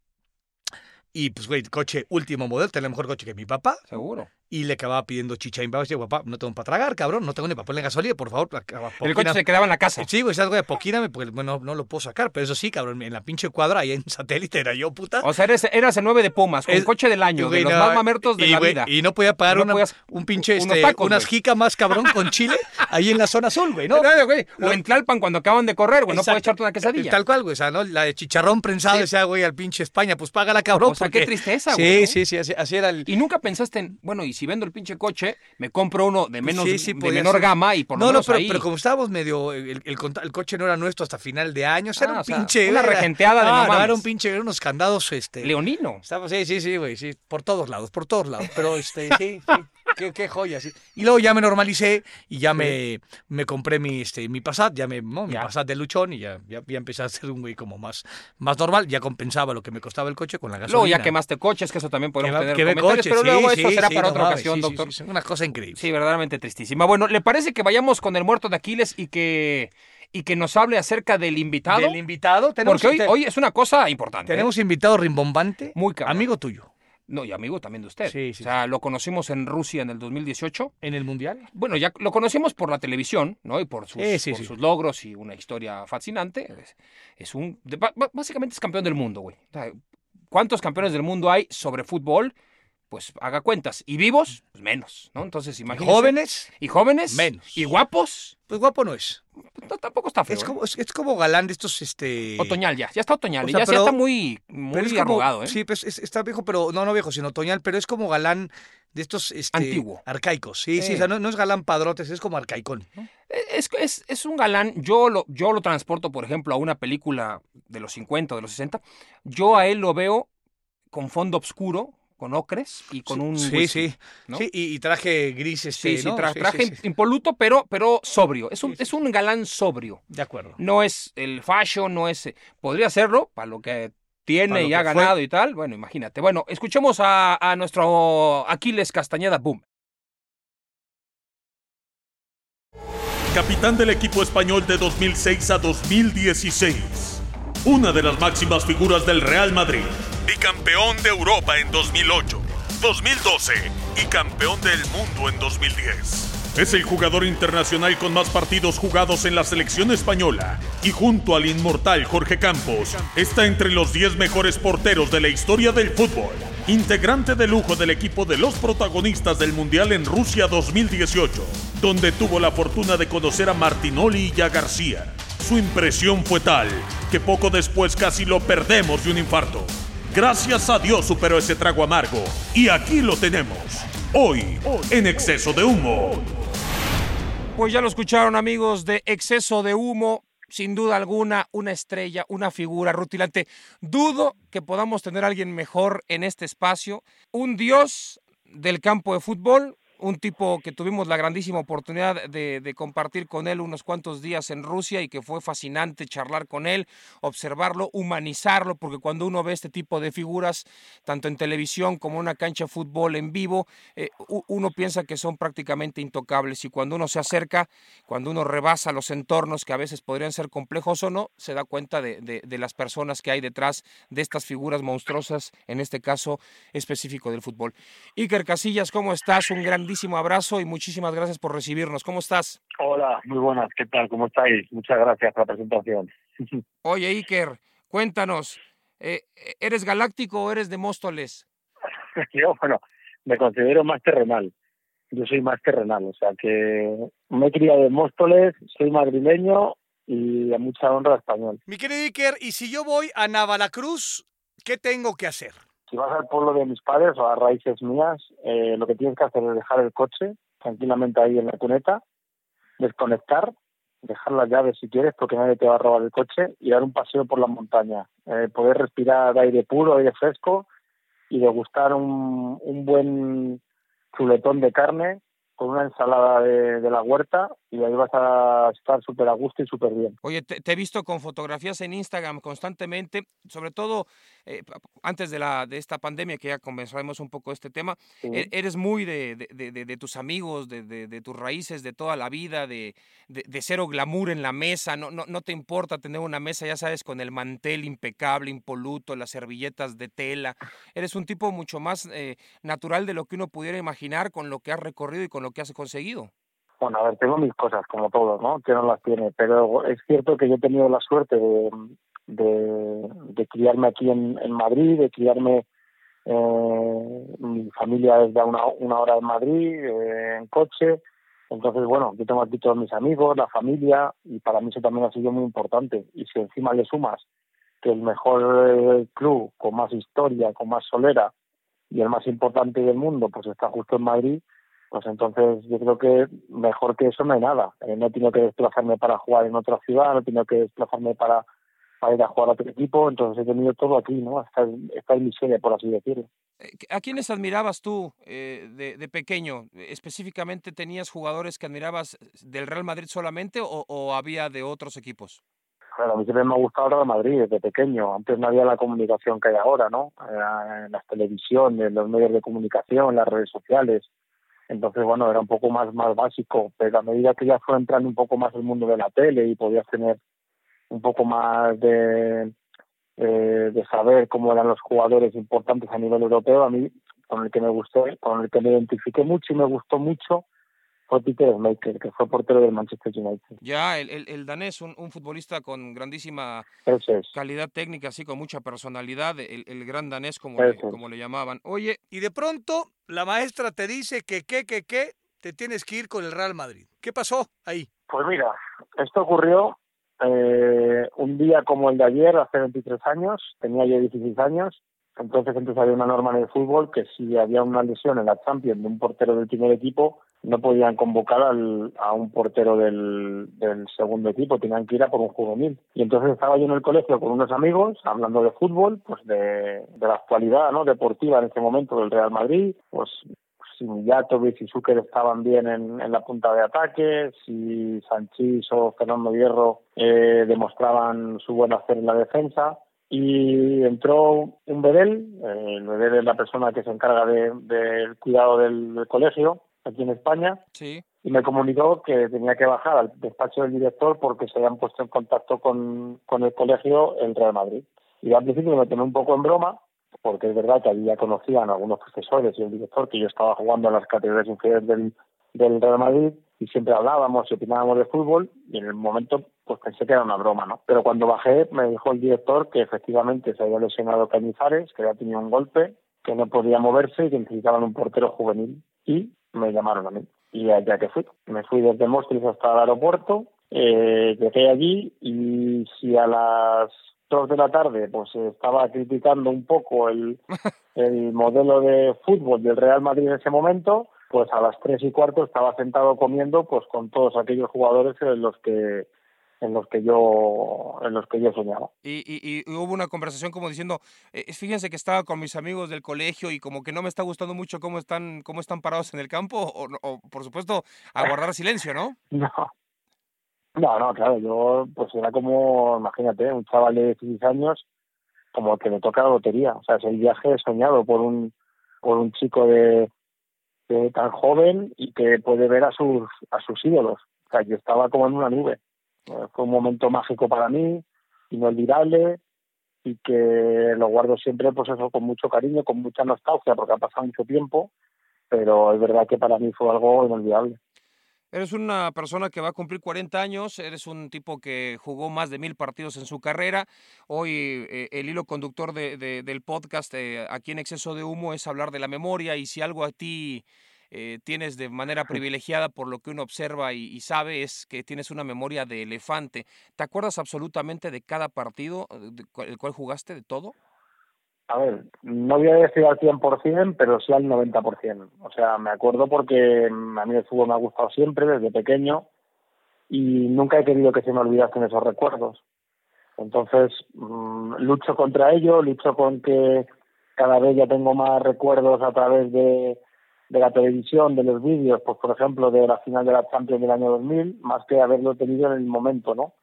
C: Y pues, güey, coche último modelo, tenía el mejor coche que mi papá.
B: Seguro.
C: Y le acababa pidiendo chicha y. Decía, papá, no tengo para tragar, cabrón. No tengo ni para ponerle gasolina, por favor. acaba-
B: El coche se quedaba en la casa.
C: Sí, güey, sabes, güey, poquíname, porque bueno, no lo puedo sacar. Pero eso sí, cabrón, en la pinche cuadra, ahí en satélite era yo, puta.
B: O sea, eres, eras el 9 de Pumas, con
C: Es-
B: coche del año,
C: Güey,
B: de los
C: no,
B: más mamertos de
C: y,
B: la
C: güey,
B: vida.
C: Y no podía pagar
B: No
C: una-
B: podías-
C: un pinche, este,
B: tacos,
C: unas más cabrón con chile ahí en la zona azul, güey, ¿no?
B: Güey, O en Tlalpan cuando acaban de correr, güey, no puedes echarte una quesadilla.
C: Tal cual, güey, o sea, ¿no? La de chicharrón prensado,
B: Sí.
C: decía, güey, al pinche España, pues págala, cabrón.
B: O sea,
C: porque-
B: qué tristeza,
C: Sí,
B: güey, ¿no?
C: sí, sí, así, así era el...
B: Y nunca pensaste en, bueno, y si vendo el pinche coche, me compro uno de menos
C: Sí, sí,
B: de menor
C: ser.
B: gama y por lo
C: no, no,
B: menos
C: pero,
B: ahí.
C: pero como estábamos medio, el, el conta- el coche no era nuestro hasta final de año, o sea,
B: Ah,
C: era un
B: o sea,
C: pinche...
B: una
C: era-
B: regenteada de no
C: Ah, no, era un pinche, eran unos candados, este...
B: Leonino.
C: Estaba, sí, sí, sí, güey, sí, por todos lados, por todos lados, pero este, sí, sí, qué, qué joya, sí. Y luego ya me normalicé y ya me, me compré mi, este, mi Passat, ya me, no, mi
B: Ya.
C: Passat de luchón y ya, ya, ya empecé a ser un güey como más, más normal, ya compensaba lo que me costaba el coche con la gasolina.
B: Luego ya quemaste coches, que eso también podemos tener comentarios,
C: coches,
B: pero
C: sí,
B: luego
C: sí,
B: eso será
C: sí,
B: para
C: no
B: otra
C: mames,
B: ocasión,
C: sí, sí,
B: doctor.
C: sí, sí, una cosa increíble.
B: Sí, verdaderamente tristísima. Bueno, ¿le parece que vayamos con el muerto de Aquiles y que, y que nos hable acerca del invitado?
C: Del invitado, tenemos,
B: Porque hoy,
C: te-
B: hoy es una cosa importante. ¿eh?
C: tenemos invitado rimbombante,
B: Muy cabrón.
C: amigo tuyo,
B: No, y amigo también de usted.
C: Sí, sí,
B: o sea, lo conocimos en Rusia en el 2018.
C: en el Mundial.
B: Bueno, ya lo conocimos por la televisión, ¿no? Y por sus, por logros y una historia fascinante. Es, es un. de- básicamente es campeón del mundo, güey. O sea, ¿Cuántos campeones del mundo hay sobre fútbol? Pues haga cuentas. Y vivos, pues menos, ¿no? Entonces, imagínense.
C: Jóvenes,
B: Y jóvenes.
C: Menos.
B: Y guapos,
C: pues guapo no es.
B: no, tampoco está feo.
C: Es
B: ¿eh?
C: como, es, es como galán de estos, este...
B: Otoñal ya, ya está otoñal.
C: O
B: y
C: sea,
B: ya, ya está muy, muy
C: es como-
B: ¿eh?
C: Sí, pues es- está viejo, pero no, no viejo, sino otoñal, pero es como galán de estos este,
B: Antiguo.
C: arcaicos. Sí, sí,
B: Sí.
C: o sea, no, no es galán padrotes, es como arcaicón. ¿no?
B: Es, es, es un galán. Yo lo, yo lo transporto, por ejemplo, a una película de los 50 o de los 60. Yo a él lo veo con fondo oscuro, con ocres y con un.
C: Sí,
B: whisky,
C: sí.
B: ¿no?
C: Sí, y, y traje gris, este,
B: Sí, sí,
C: ¿no?
B: tra-
C: Sí,
B: traje
C: sí, sí.
B: impoluto, pero, pero sobrio. Es un,
C: Sí, sí.
B: es un galán sobrio.
C: De acuerdo.
B: No es el fashion, no es. eh, Podría serlo, para lo que tiene
C: Para
B: y ha
C: fue.
B: ganado y tal. Bueno, imagínate. Bueno, escuchemos a, a nuestro Aquiles Castañeda Boom.
A: capitán del equipo español de 2006 a 2016. Una de las máximas figuras del Real Madrid. Bicampeón de Europa en 2008, 2012 y campeón del mundo en 2010. Es el jugador internacional con más partidos jugados en la selección española y junto al inmortal Jorge Campos está entre los 10 mejores porteros de la historia del fútbol. Integrante de lujo del equipo de los protagonistas del Mundial en Rusia 2018, donde tuvo la fortuna de conocer a Martinoli y a García. Su impresión fue tal que poco después casi lo perdemos de un infarto. Gracias a Dios superó ese trago amargo y aquí lo tenemos. Hoy, en exceso de humo.
B: Pues ya lo escucharon amigos de Exceso de Humo, sin duda alguna una estrella, una figura rutilante. Dudo que podamos tener a alguien mejor en este espacio, un dios del campo de fútbol, un tipo que tuvimos la grandísima oportunidad de, de compartir con él unos cuantos días en Rusia y que fue fascinante charlar con él, observarlo, humanizarlo, porque cuando uno ve este tipo de figuras, tanto en televisión como en una cancha de fútbol en vivo, eh, uno piensa que son prácticamente intocables y cuando uno se acerca, cuando uno rebasa los entornos que a veces podrían ser complejos o no, se da cuenta de, de- las personas que hay detrás de estas figuras monstruosas, en este caso específico del fútbol. Iker Casillas, ¿cómo estás? Un grandísimo abrazo y muchísimas gracias por recibirnos. ¿Cómo estás?
D: Hola, muy buenas, ¿qué tal? ¿Cómo estáis? Muchas gracias por la presentación.
B: Oye, Iker, cuéntanos, eh, ¿eres galáctico o eres de Móstoles?
D: Yo, bueno, me considero más terrenal. Yo soy más terrenal, o sea que me he criado en Móstoles, soy madrileño y a mucha honra español.
C: Mi querido Iker, y si yo voy a Navalacruz, ¿qué tengo que hacer?
D: Si vas al pueblo de mis padres o a raíces mías, eh, lo que tienes que hacer es dejar el coche tranquilamente ahí en la cuneta, desconectar, dejar las llaves si quieres porque nadie te va a robar el coche y dar un paseo por la montaña, eh, poder respirar aire puro, aire fresco y degustar un, un buen chuletón de carne con una ensalada de, de la huerta y ahí vas a estar súper a gusto y súper bien.
B: Oye, te, te he visto con fotografías en Instagram constantemente, sobre todo eh, antes de, la, de esta pandemia, que ya conversaremos un poco este tema.
D: Sí.
B: E- Eres muy de, de- de- tus amigos, de, tus raíces, de toda la vida, de, de- de cero glamour en la mesa. No, no, no te importa tener una mesa, ya sabes, con el mantel impecable, impoluto, las servilletas de tela. Eres un tipo mucho más eh, natural de lo que uno pudiera imaginar con lo que has recorrido y con lo que has conseguido.
D: Bueno, a ver, tengo mis cosas, como todos, ¿no? Que no las tiene, pero es cierto que yo he tenido la suerte de, criarme aquí en, Madrid, de criarme, eh, mi familia es de una, una hora en Madrid, eh, en coche, entonces, bueno, yo tengo aquí todos mis amigos, la familia, y para mí eso también ha sido muy importante. Y si encima le sumas que el mejor eh, club, con más historia, con más solera, y el más importante del mundo, pues está justo en Madrid, pues entonces yo creo que mejor que eso no hay nada. Eh, no he tenido que desplazarme para jugar en otra ciudad, no he tenido que desplazarme para, para ir a jugar a otro equipo, entonces he tenido todo aquí, ¿no? Esta, esta es mi sede, por así decirlo.
B: Eh, ¿A quiénes admirabas tú eh, de, de pequeño? ¿Específicamente tenías jugadores que admirabas del Real Madrid solamente o, o había de otros equipos?
D: Claro, a mí siempre me ha gustado el Real Madrid desde pequeño. Antes no había la comunicación que hay ahora, ¿no? Eh, En las televisiones, en los medios de comunicación, las redes sociales. Entonces, bueno, era un poco más, más básico. Pero a medida que ya fue entrando un poco más el mundo de la tele y podías tener un poco más de, eh, de saber cómo eran los jugadores importantes a nivel europeo, a mí con el que me gustó, con el que me identifiqué mucho y me gustó mucho fue Peter Schmeichel, que fue portero del Manchester United.
B: Ya, el, el, el danés, un, un, futbolista con grandísima
D: es.
B: calidad técnica, así con mucha personalidad, el, el gran danés como le, como le llamaban. Oye,
C: y de pronto la maestra te dice que, que, que, que, te tienes que ir con el Real Madrid. ¿Qué pasó ahí?
D: Pues mira, esto ocurrió eh, un día como el de ayer, hace 23 años, tenía yo 16 años, entonces entonces había una norma en el fútbol que si había una lesión en la Champions de un portero del primer equipo, no podían convocar al, a un portero del, segundo equipo, tenían que ir a por un juvenil. Y entonces estaba yo en el colegio con unos amigos hablando de fútbol, pues de, la actualidad ¿no? deportiva en ese momento del Real Madrid, pues si Mijatovic y Zucker estaban bien en, en, la punta de ataque, si Sanchís o Fernando Hierro eh, demostraban su buen hacer en la defensa. Y entró un Bedel, eh, el Bedel es la persona que se encarga del de, cuidado del, del, colegio aquí en España,
B: sí.
D: y me comunicó que tenía que bajar al despacho del director porque se habían puesto en contacto con, con el colegio el Real Madrid. Y al principio me tomé un poco en broma, porque es verdad que había conocían algunos profesores y el director que yo estaba jugando en las categorías inferiores del, del Real Madrid y siempre hablábamos y opinábamos de fútbol y en el momento pues pensé que era una broma, ¿no? Pero cuando bajé me dijo el director que efectivamente se había lesionado Cañizares, que había tenido un golpe, que no podía moverse y que necesitaban un portero juvenil y me llamaron a mí. Y allá que fui, me fui desde Mostris hasta el aeropuerto, eh, llegué allí y si a las dos de la tarde pues estaba criticando un poco el, el modelo de fútbol del Real Madrid en ese momento, pues a las tres y cuarto estaba sentado comiendo pues con todos aquellos jugadores en los que en los que yo en los que yo soñaba.
B: Y, y, y hubo una conversación como diciendo eh, fíjense que estaba con mis amigos del colegio y como que no me está gustando mucho cómo están cómo están parados en el campo o, o por supuesto a guardar silencio no
D: no. No no claro yo pues era como imagínate un chaval de 16 años como que me toca la lotería. O sea es el viaje soñado por un por un chico de, tan joven y que puede ver a sus a sus ídolos o sea yo estaba como en una nube fue un momento mágico para mí, inolvidable y que lo guardo siempre pues eso con mucho cariño, con mucha nostalgia porque ha pasado mucho tiempo, pero es verdad que para mí fue algo inolvidable.
B: Eres una persona que va a cumplir 40 años, eres un tipo que jugó más de mil partidos en su carrera. Hoy eh, el hilo conductor de, de, del podcast eh, aquí en Exceso de Humo es hablar de la memoria y si algo a ti eh, tienes de manera privilegiada por lo que uno observa y, y, sabe es que tienes una memoria de elefante. ¿Te acuerdas absolutamente de cada partido el cual jugaste, de todo?
D: A ver, no voy a decir al 100%, pero sí al 90%. O sea, me acuerdo porque a mí el fútbol me ha gustado siempre, desde pequeño, y nunca he querido que se me olvidasen esos recuerdos. Entonces, mmm, lucho contra ello, lucho con que cada vez ya tengo más recuerdos a través de, de la televisión, de los vídeos, pues por ejemplo de la final de la Champions del año 2000, más que haberlo tenido en el momento, ¿no?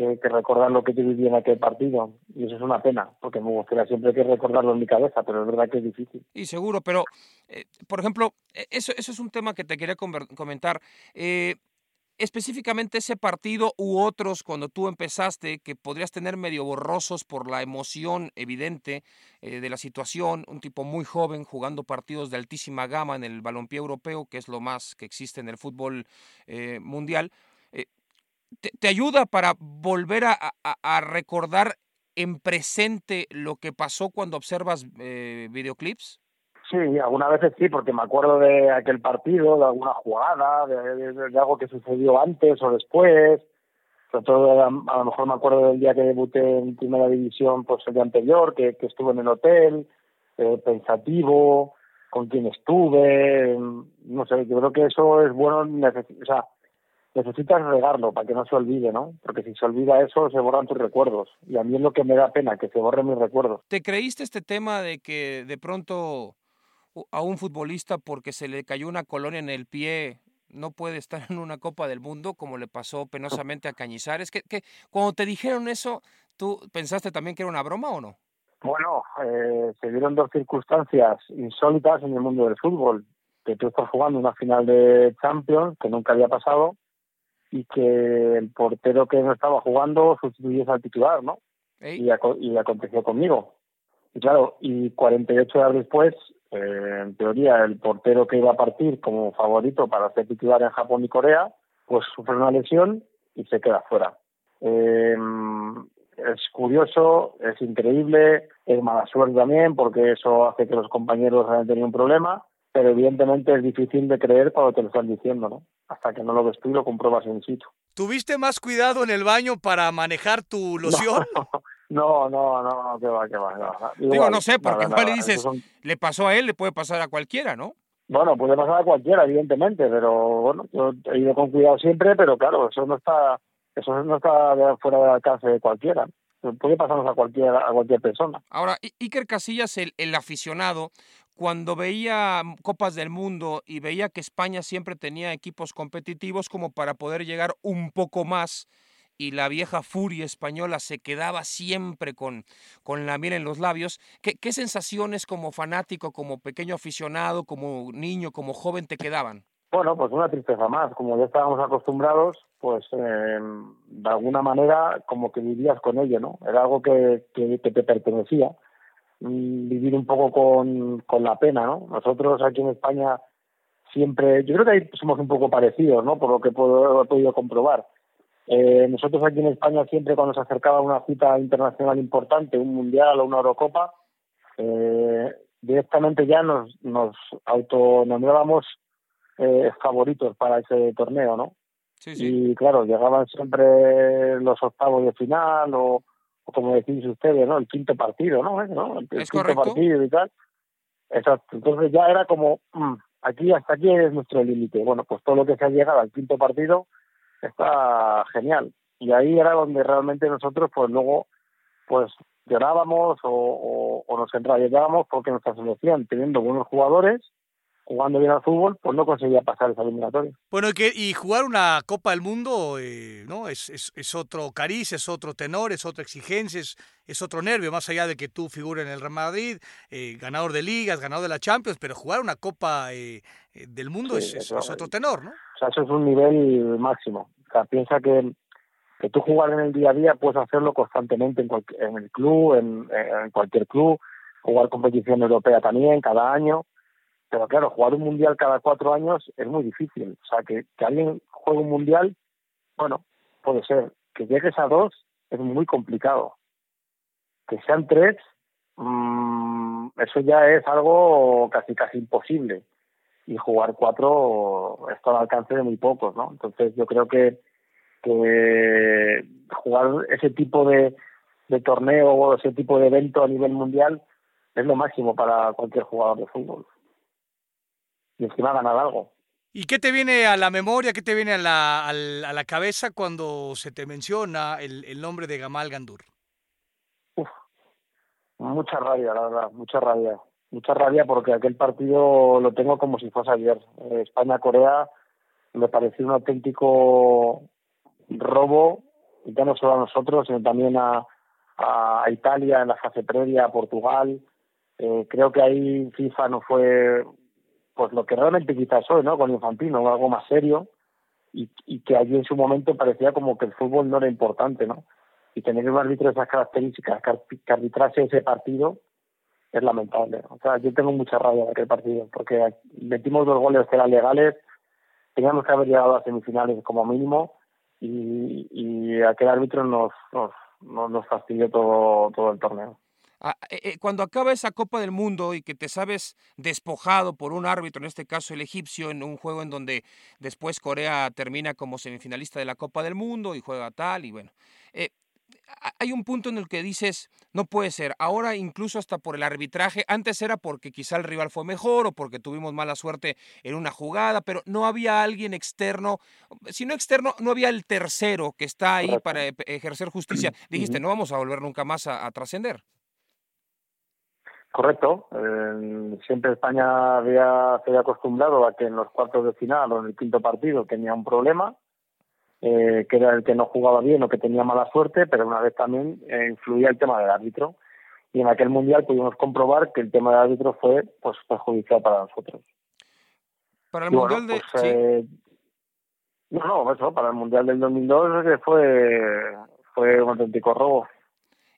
D: Que, que recordar lo que yo viví en aquel partido. Y eso es una pena, porque me gustaría siempre que recordarlo en mi cabeza, pero es verdad que es difícil.
B: Y seguro, pero, eh, por ejemplo, eso, eso es un tema que te quería comentar. Eh, específicamente ese partido u otros cuando tú empezaste que podrías tener medio borrosos por la emoción evidente eh, de la situación, un tipo muy joven jugando partidos de altísima gama en el balompié europeo, que es lo más que existe en el fútbol eh, mundial, te, te, ayuda para volver a, a, a, recordar en presente lo que pasó cuando observas eh, videoclips?
D: Sí, algunas veces sí, porque me acuerdo de aquel partido, de alguna jugada, de, de, de algo que sucedió antes o después. Sobre todo, a, lo mejor me acuerdo del día que debuté en primera división, pues el día anterior, que, que estuve en el hotel, eh, pensativo, con quién estuve. No sé, yo creo que eso es bueno, o sea, necesitas regarlo para que no se olvide, ¿no? Porque si se olvida eso, se borran tus recuerdos. Y a mí es lo que me da pena, que se borren mis recuerdos.
B: ¿Te creíste este tema de que de pronto a un futbolista porque se le cayó una colonia en el pie no puede estar en una Copa del Mundo como le pasó penosamente a Cañizares. que, que cuando te dijeron eso, ¿tú pensaste también que era una broma o no?
D: Bueno, eh, se dieron dos circunstancias insólitas en el mundo del fútbol. Que tú estás jugando una final de Champions que nunca había pasado y que el portero que no estaba jugando sustituyese al titular, ¿no? Y, y aconteció conmigo. Y claro, y 48 horas después Eh, en teoría, el portero que iba a partir como favorito para ser titular en Japón y Corea, pues sufre una lesión y se queda fuera. Eh, es curioso, es increíble, es mala suerte también porque eso hace que los compañeros hayan tenido un problema, pero evidentemente es difícil de creer cuando te lo están diciendo, ¿no? Hasta que no lo ves tú y lo compruebas in situ.
C: ¿Tuviste más cuidado en el baño para manejar tu loción?
D: No, no, no, no, que va, que va.
B: va. Digo, no sé, porque igual le dices, le pasó a él, le puede pasar a cualquiera, ¿no?
D: Bueno, puede pasar a cualquiera, evidentemente, pero bueno, yo he ido con cuidado siempre, pero claro, eso no está, eso no está fuera del alcance de cualquiera. Puede pasarnos a cualquier, a cualquier persona.
B: Ahora, Iker Casillas, el, el aficionado, cuando veía Copas del Mundo y veía que España siempre tenía equipos competitivos como para poder llegar un poco más, y la vieja furia española se quedaba siempre con, con la miel en los labios. ¿Qué, ¿Qué, sensaciones como fanático, como pequeño aficionado, como niño, como joven te quedaban?
D: Bueno, pues una tristeza más. Como ya estábamos acostumbrados, pues eh, de alguna manera como que vivías con ello, ¿no? Era algo que, que, que te pertenecía. Mm, vivir un poco con, con la pena, ¿no? Nosotros aquí en España siempre, yo creo que ahí somos un poco parecidos, ¿no? Por lo que puedo, he podido comprobar eh, nosotros aquí en España siempre cuando se acercaba una cita internacional importante, un mundial o una Eurocopa, eh, directamente ya nos, nos autonominábamos eh, favoritos para ese torneo, ¿no?
B: Sí, sí.
D: Y claro, llegaban siempre los octavos de final o como decís ustedes, ¿no? El quinto partido, ¿no? ¿No? El,
B: ¿Es
D: quinto
B: correcto?
D: partido y tal. Exacto. Entonces ya era como, mm, aquí hasta aquí es nuestro límite. Bueno, pues todo lo que se ha llegado al quinto partido está genial. Y ahí era donde realmente nosotros, pues luego, pues llorábamos o, o, o nos enrabiábamos porque nuestra selección, teniendo buenos jugadores, jugando bien al fútbol, pues no conseguía pasar esa eliminatoria.
C: Bueno, y, que, y jugar una Copa del Mundo eh, no es, es, es, otro cariz, es otro tenor, es otra exigencia, es, es otro nervio, más allá de que tú figures en el Real Madrid, eh, ganador de ligas, ganador de la Champions, pero jugar una Copa eh, del Mundo
D: Sí,
C: es, otro tenor, ¿no?
D: O sea, eso es un nivel máximo. O sea, piensa que, que tú jugar en el día a día puedes hacerlo constantemente en, cualquier, en el club, en, en cualquier club, jugar competición europea también cada año. Pero claro, jugar un mundial cada cuatro años es muy difícil. O sea, que, que alguien juegue un mundial, bueno, puede ser. Que llegues a dos es muy complicado. Que sean tres, mmm, eso ya es algo casi casi imposible. Y jugar cuatro está al alcance de muy pocos, ¿no? Entonces yo creo que, jugar ese tipo de torneo o ese tipo de evento a nivel mundial es lo máximo para cualquier jugador de fútbol y encima ganar algo.
C: ¿Y qué te viene a la memoria, qué te viene a la, a la cabeza cuando se te menciona el, el nombre de Gamal Gandur?
D: Uf, mucha rabia, la verdad, mucha rabia. Mucha rabia porque aquel partido lo tengo como si fuese ayer. Eh, España-Corea me pareció un auténtico robo, ya no solo a nosotros, sino también a, a Italia en la fase previa, a Portugal. Eh, creo que ahí FIFA no fue pues lo que realmente quizás soy, ¿no? Con Infantino, algo más serio, y, que allí en su momento parecía como que el fútbol no era importante, ¿no? Y tener un árbitro de esas características que arbitrase ese partido es lamentable. O sea, yo tengo mucha rabia de aquel partido, porque metimos dos goles que eran legales, teníamos que haber llegado a semifinales como mínimo, y, y aquel árbitro nos, nos, nos fastidió todo, todo el torneo
B: cuando acaba esa Copa del Mundo y que te sabes despojado por un árbitro, en este caso el egipcio, en un juego en donde después Corea termina como semifinalista de la Copa del Mundo y juega tal, y bueno, eh, hay un punto en el que dices, no puede ser, ahora incluso hasta por el arbitraje, antes era porque quizá el rival fue mejor o porque tuvimos mala suerte en una jugada, pero no había alguien externo, si no externo, no había el tercero que está ahí para ejercer justicia. Dijiste, no vamos a volver nunca más a, a trascender.
D: Correcto. Eh, siempre España había, se había acostumbrado a que en los cuartos de final o en el quinto partido tenía un problema, eh, que era el que no jugaba bien o que tenía mala suerte, pero una vez también eh, influía el tema del árbitro. Y en aquel mundial pudimos comprobar que el tema del árbitro fue pues perjudicial para nosotros.
B: Para el y mundial bueno,
D: pues,
B: de. Sí.
D: no, no, eso, para el mundial del 2002 que fue, fue un auténtico robo.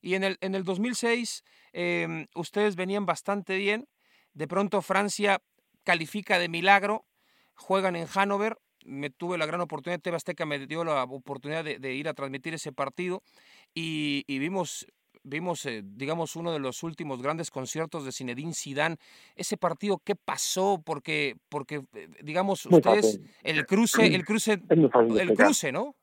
B: Y en el, en el 2006 eh, ustedes venían bastante bien, De pronto Francia califica de milagro, juegan en Hannover, me tuve la gran oportunidad, TV Azteca me dio la oportunidad de, ir a transmitir ese partido y, vimos vimos, eh, digamos, uno de los últimos grandes conciertos de Zinedine Zidane. Ese partido, ¿qué pasó? Porque, porque eh, digamos, ustedes, el cruce, el cruce, el cruce, ¿no?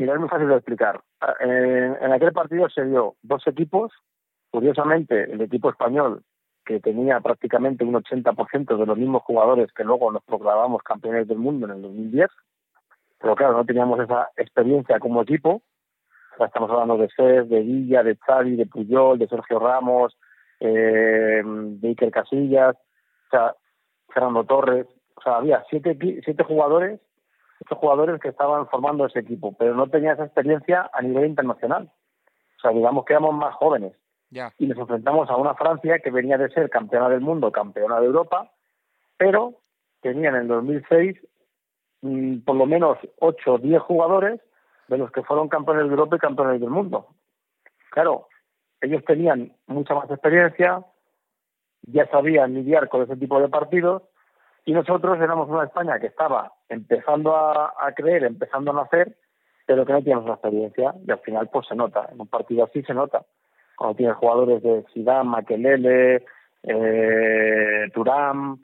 D: Mira, es muy fácil de explicar. Ah, en aquel partido se dio dos equipos. Curiosamente, el equipo español que tenía prácticamente un 80% de los mismos jugadores que luego nos proclamamos campeones del mundo en el 2010. Pero claro, no teníamos esa experiencia como equipo. estamos hablando de Cés, de Villa, de Xavi, de Puyol, de Sergio Ramos, eh, de Iker Casillas, o sea, Fernando Torres. O sea, había siete, siete jugadores, siete jugadores que estaban formando ese equipo, pero no tenía esa experiencia a nivel internacional. O sea, digamos que éramos más jóvenes. Y nos enfrentamos a una Francia que venía de ser campeona del mundo, campeona de Europa, pero tenían en 2006 mm, por lo menos 8 o 10 jugadores de los que fueron campeones de Europa y campeones del mundo. Claro, ellos tenían mucha más experiencia, ya sabían lidiar con ese tipo de partidos y nosotros éramos una España que estaba empezando a, creer, empezando a nacer, pero que no teníamos la experiencia y al final pues se nota, en un partido así se nota cuando tienes jugadores de Zidane, Makelele, eh, Turam,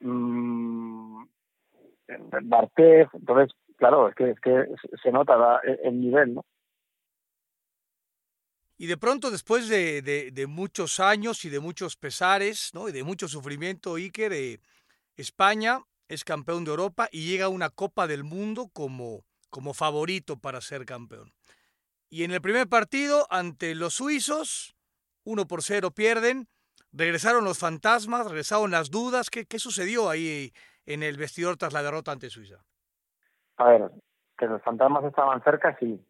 D: mmm, entonces, claro, es que, es que se nota el nivel, ¿no?
C: Y de pronto, después de, de, muchos años y de muchos pesares, ¿no? Y de mucho sufrimiento, Iker, eh, España es campeón de Europa y llega a una Copa del Mundo como, como favorito para ser campeón. Y en el primer partido, ante los suizos, uno por cero pierden. Regresaron los fantasmas, regresaron las dudas. ¿Qué, qué sucedió ahí en el vestidor tras la derrota ante Suiza?
D: A ver, que los fantasmas estaban cerca, sí.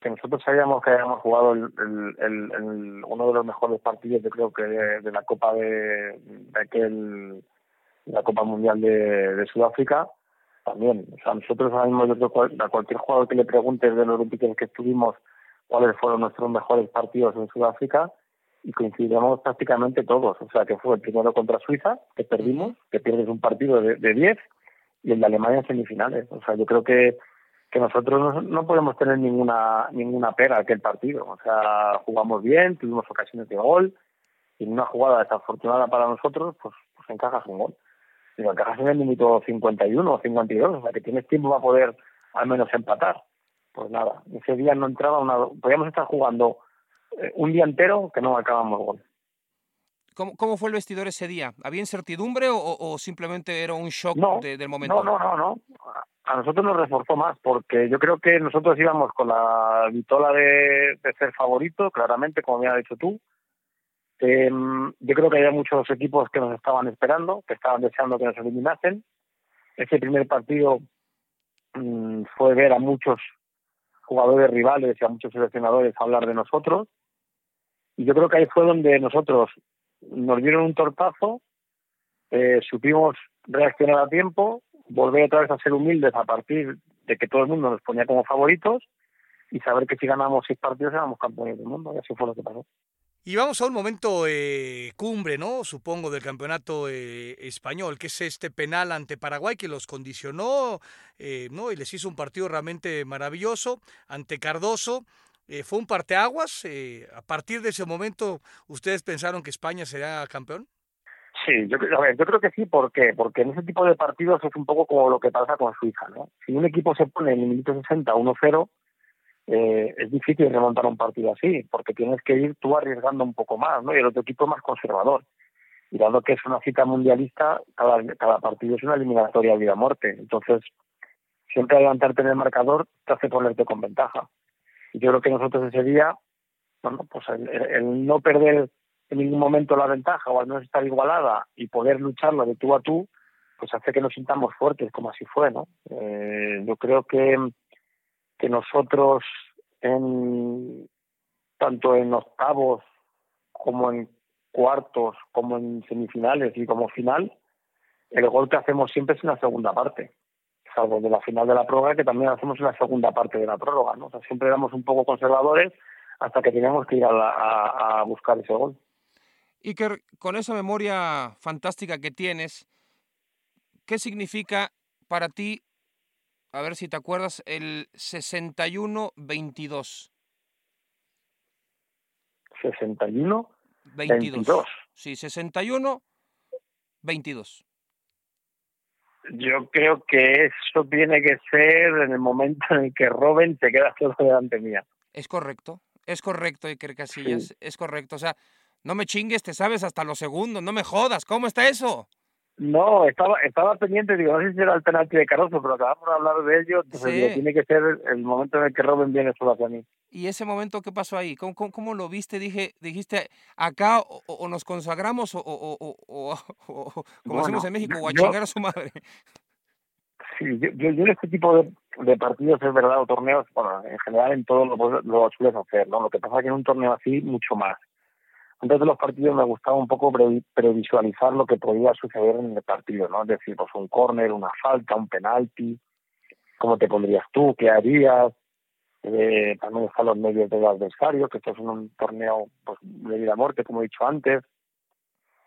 D: Que nosotros sabíamos que habíamos jugado el, el, uno de los mejores partidos, yo creo que de, la Copa de, aquel, la Copa Mundial de, Sudáfrica también. O sea, nosotros ahora mismo, a cualquier jugador que le pregunte de los grupos que estuvimos cuáles fueron nuestros mejores partidos en Sudáfrica y coincidimos prácticamente todos. O sea, que fue el primero contra Suiza, que perdimos, que pierdes un partido de 10, y el de Alemania en semifinales. O sea, yo creo que que nosotros no, podemos tener ninguna ninguna pega aquel partido. O sea, jugamos bien, tuvimos ocasiones de gol, y en una jugada desafortunada para nosotros, pues, pues encajas un gol si lo encajas en el minuto 51 o 52, o sea que tienes tiempo para poder al menos empatar. Pues nada, ese día no entraba una. Podíamos estar jugando eh, un día entero que no acabamos gol.
B: ¿Cómo, ¿Cómo, fue el vestidor ese día? ¿Había incertidumbre o, simplemente era un shock del momento?
D: No, no, no, no. A nosotros nos reforzó más porque yo creo que nosotros íbamos con la vitola de, de ser favorito, claramente, como me has dicho tú, eh, yo creo que había muchos equipos que nos estaban esperando, que estaban deseando que nos eliminasen. Ese primer partido mm, fue ver a muchos jugadores rivales y a muchos seleccionadores hablar de nosotros. Y yo creo que ahí fue donde nosotros nos dieron un tortazo, eh, supimos reaccionar a tiempo, volver otra vez a ser humildes a partir de que todo el mundo nos ponía como favoritos y saber que si ganamos seis partidos éramos campeones del mundo. Y así fue lo que pasó.
C: Y vamos a un momento eh, cumbre, ¿no? Supongo, del campeonato eh, español, que es este penal ante Paraguay que los condicionó, eh, ¿no? Y les hizo un partido realmente maravilloso ante Cardoso. ¿Fue un parteaguas? ¿A partir de ese momento ustedes pensaron que España sería campeón?
D: Sí, yo, yo creo que sí, ¿por qué? Porque en ese tipo de partidos es un poco como lo que pasa con Suiza, ¿no? Si un equipo se pone en el minuto 60 1-0, eh, es difícil remontar un partido así, porque tienes que ir tú arriesgando un poco más, ¿no? Y el otro equipo es más conservador. Y dado que es una cita mundialista, cada, cada partido es una eliminatoria vida-muerte. Entonces, siempre adelantarte en el marcador te hace ponerte con ventaja. Y yo creo que nosotros ese día, bueno, pues el, no perder en ningún momento la ventaja o al menos estar igualada y poder lucharlo de tú a tú, pues hace que nos sintamos fuertes, como así fue, ¿no? Eh, yo creo que que nosotros en tanto en octavos como en cuartos, como en semifinales y como final, el gol que hacemos siempre es en la segunda parte, salvo de la final de la prórroga, que también hacemos en la segunda parte de la prórroga, ¿no? Siempre éramos un poco conservadores hasta que teníamos que ir a, a buscar ese gol.
B: Iker, con esa memoria fantástica que tienes, ¿qué significa para ti, a ver si te acuerdas, el 61-22?
D: 61 22.
B: Sí, 61 22.
D: Yo creo que eso tiene que ser en el momento en el que Robin se queda solo delante mía.
B: Es correcto, es correcto, Iker Casillas, es correcto. O sea, no me chingues, te sabes hasta los segundos, no me jodas, ¿cómo está eso?
D: No, estaba estaba pendiente, digo, no sé si era el penalti de Caroso, pero acabamos de hablar de ello, entonces tiene que ser el momento en el que Robin viene solo hacia mí.
B: ¿Y ese momento qué pasó ahí? ¿Cómo, cómo, lo viste? Dije, dijiste, acá o, nos consagramos o, o como hacemos en México, o a chingar a su madre.
D: Sí, yo, yo, en este tipo de, de, partidos, es verdad, o torneos, bueno, en general en todo lo, lo sueles hacer, ¿no? Lo que pasa es que en un torneo así, mucho más antes de los partidos me gustaba un poco previsualizar lo que podía suceder en el partido, ¿no? Es decir, pues un córner, una falta, un penalti, cómo te pondrías tú, qué harías, eh, también están los medios del adversario, que esto es un torneo pues, de vida muerte, como he dicho antes.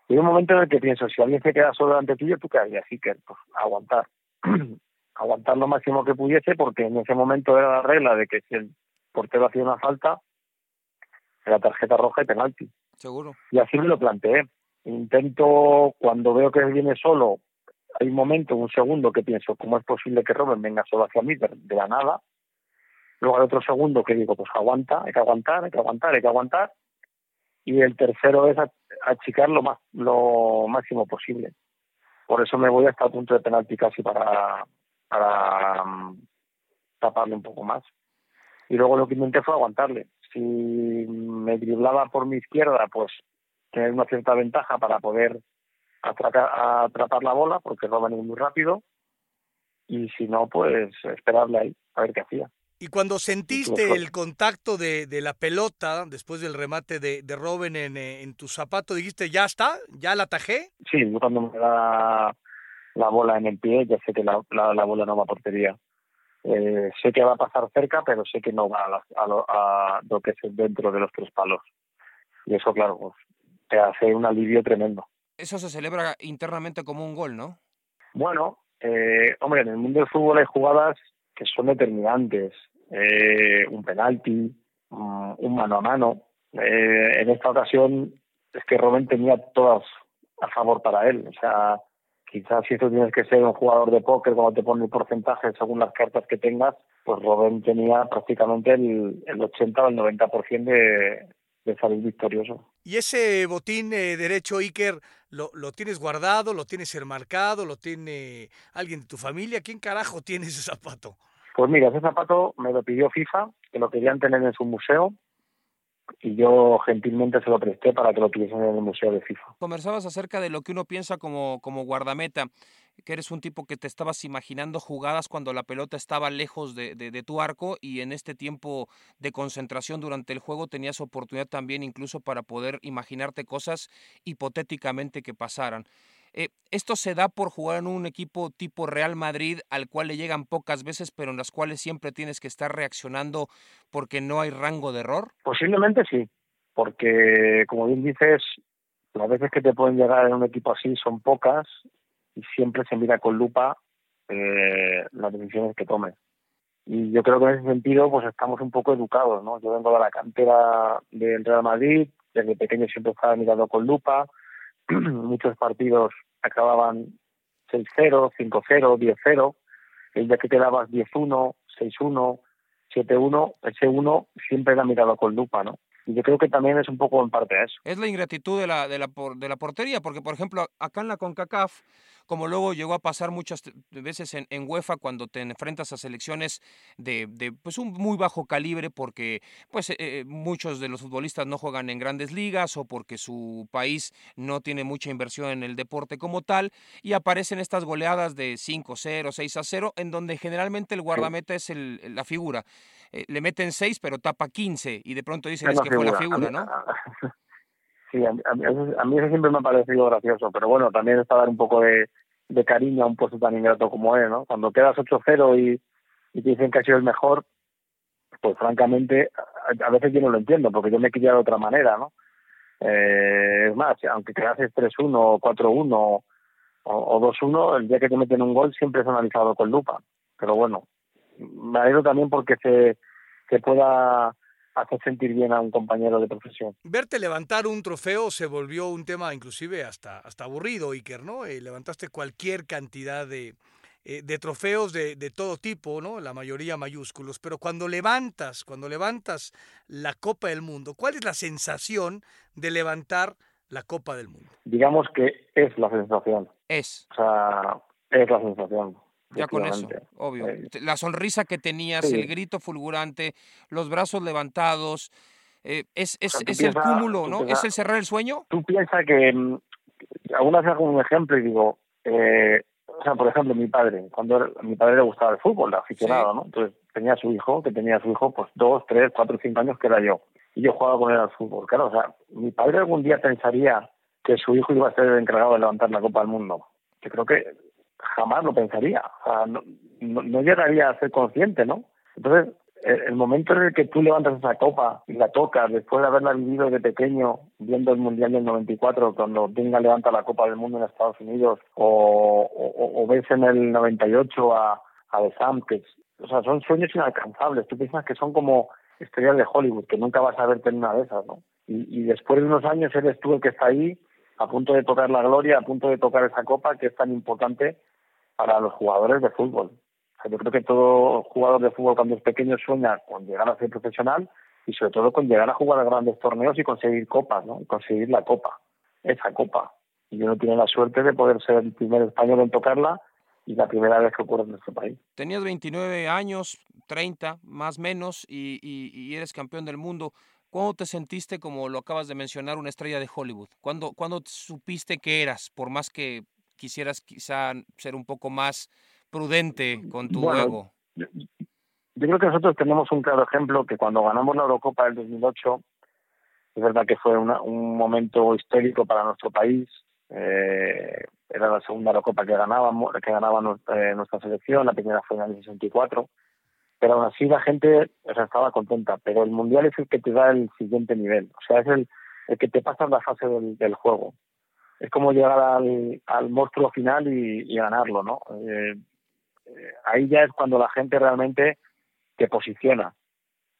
D: Y hay un momento en el que pienso, si alguien se queda solo delante tuyo, ¿tú qué harías? Así que, pues, aguantar. aguantar lo máximo que pudiese, porque en ese momento era la regla de que si el portero hacía una falta, era tarjeta roja y penalti.
B: Seguro.
D: Y así me lo planteé. Intento, cuando veo que viene solo, hay un momento, un segundo, que pienso, ¿cómo es posible que Robin venga solo hacia mí de, la nada? Luego hay otro segundo que digo, pues aguanta, hay que aguantar, hay que aguantar, hay que aguantar. Y el tercero es achicar lo, más, lo máximo posible. Por eso me voy hasta el punto de penalti casi para, para um, taparle un poco más. Y luego lo que intenté fue aguantarle si me driblaba por mi izquierda, pues tener una cierta ventaja para poder atrapar la bola, porque venía muy rápido, y si no, pues esperarle ahí, a ver qué hacía.
C: Y cuando sentiste el contacto de, de, la pelota después del remate de, de Robin en, en, tu zapato, dijiste, ya está, ya la atajé.
D: Sí, cuando me da la bola en el pie, ya sé que la, la, la bola no va a portería. Eh, sé que va a pasar cerca, pero sé que no va a, lo, que es dentro de los tres palos. Y eso, claro, pues, te hace un alivio tremendo.
B: Eso se celebra internamente como un gol, ¿no?
D: Bueno, eh, hombre, en el mundo del fútbol hay jugadas que son determinantes. Eh, un penalti, un mano a mano. en esta ocasión es que Robin tenía todas a favor para él. O sea, quizás si tú tienes que ser un jugador de póker cuando te pone el porcentaje según las cartas que tengas, pues Robin tenía prácticamente el, el 80 o el 90% de, de salir victorioso.
C: ¿Y ese botín eh, derecho Iker lo, lo tienes guardado, lo tienes enmarcado, lo tiene alguien de tu familia? ¿Quién carajo tiene ese zapato?
D: Pues mira, ese zapato me lo pidió FIFA, que lo querían tener en su museo y yo gentilmente se lo presté para que lo tuviesen en el Museo de FIFA.
B: Conversabas acerca de lo que uno piensa como, como guardameta, que eres un tipo que te estabas imaginando jugadas cuando la pelota estaba lejos de, de, de, tu arco y en este tiempo de concentración durante el juego tenías oportunidad también incluso para poder imaginarte cosas hipotéticamente que pasaran. Eh, esto se da por jugar en un equipo tipo Real Madrid al cual le llegan pocas veces, pero en las cuales siempre tienes que estar reaccionando porque no hay rango de error.
D: Posiblemente sí, porque como bien dices, las veces que te pueden llegar en un equipo así son pocas y siempre se mira con lupa eh, las decisiones que tomes. Y yo creo que en ese sentido pues estamos un poco educados, ¿no? Yo vengo de la cantera del Real Madrid, desde pequeño siempre estaba mirando con lupa, muchos partidos acababan 6-0, 5-0, 10-0, el día que quedabas 10-1, 6-1, 7-1, ese 1 siempre era mirado con lupa, ¿no? Y yo creo que también es un poco en parte eso.
B: Es la ingratitud de la, de la, de la portería, porque por ejemplo, acá en la CONCACAF como luego llegó a pasar muchas veces en, en UEFA cuando te enfrentas a selecciones de, de, pues un muy bajo calibre porque pues eh, eh, muchos de los futbolistas no juegan en grandes ligas o porque su país no tiene mucha inversión en el deporte como tal y aparecen estas goleadas de 5-0, 6-0 en donde generalmente el guardameta es el, la figura. Eh, le meten 6 pero tapa 15 y de pronto dicen es, que fue la figura, ¿no?
D: Sí, a, mí, eso siempre me ha parecido gracioso, pero bueno, también está dar un poco de, de cariño a un puesto tan ingrato como es, ¿no? Cuando quedas 8-0 y, y te dicen que ha sido el mejor, pues francamente, a, veces yo no lo entiendo, porque yo me he criado de otra manera, ¿no? Eh, es más, aunque quedases 3-1, 4-1 o, o 2-1, el día que te meten un gol siempre es analizado con lupa. Pero bueno, me alegro también porque se, se pueda hacer sentir bien a un compañero de profesión.
C: Verte levantar un trofeo se volvió un tema inclusive hasta, hasta aburrido, Iker, ¿no? Eh, levantaste cualquier cantidad de, eh, de trofeos de, de, todo tipo, ¿no? La mayoría mayúsculos, pero cuando levantas, cuando levantas la Copa del Mundo, ¿cuál es la sensación de levantar la Copa del Mundo?
D: Digamos que es la sensación.
B: Es.
D: O sea, es la sensación.
B: Ya con eso, obvio. Eh, la sonrisa que tenías, sí. el grito fulgurante, los brazos levantados, eh, es, es, o sea, es piensa, el cúmulo, ¿no? Piensa, ¿Es el cerrar el sueño?
D: Tú piensas que, alguna vez hago un ejemplo y digo, eh, o sea, por ejemplo, mi padre, cuando a mi padre le gustaba el fútbol, el aficionado, sí. ¿no? Entonces tenía a su hijo, que tenía a su hijo, pues dos, tres, cuatro, cinco años, que era yo. Y yo jugaba con él al fútbol. Claro, o sea, mi padre algún día pensaría que su hijo iba a ser el encargado de levantar la Copa del Mundo. Yo creo que jamás lo pensaría. O sea, no, llegaría a ser consciente, ¿no? Entonces, el, momento en el que tú levantas esa copa y la tocas, después de haberla vivido de pequeño, viendo el Mundial del 94, cuando Dinga levanta la Copa del Mundo en Estados Unidos, o ves en el 98 a, a The Sam, que, o sea, son sueños inalcanzables. Tú piensas que son como estrellas de Hollywood, que nunca vas a verte en una de esas, ¿no? Y, y después de unos años eres tú el que está ahí, a punto de tocar la gloria, a punto de tocar esa copa que es tan importante para los jugadores de fútbol. O sea, yo creo que todo jugador de fútbol cuando es pequeño sueña con llegar a ser profesional y sobre todo con llegar a jugar a grandes torneos y conseguir copas, ¿no? Conseguir la copa, esa copa. Y uno tiene la suerte de poder ser el primer español en tocarla y la primera vez que ocurre en nuestro país.
B: Tenías 29 años, 30 más menos, y, y, y eres campeón del mundo. ¿Cuándo te sentiste, como lo acabas de mencionar, una estrella de Hollywood? ¿Cuándo, ¿Cuándo supiste que eras, por más que quisieras quizá ser un poco más prudente con tu
D: bueno,
B: juego?
D: Yo, yo, creo que nosotros tenemos un claro ejemplo que cuando ganamos la Eurocopa del 2008, es verdad que fue una, un momento histórico para nuestro país. Eh, era la segunda Eurocopa que ganábamos, que ganaba nuestra, eh, nuestra selección, la primera fue en el 64 pero aún así la gente o sea, estaba contenta. Pero el mundial es el que te da el siguiente nivel, o sea, es el, el que te pasa la fase del, del juego. Es como llegar al, al monstruo final y, ganarlo, ¿no? Eh, eh, ahí ya es cuando la gente realmente te posiciona,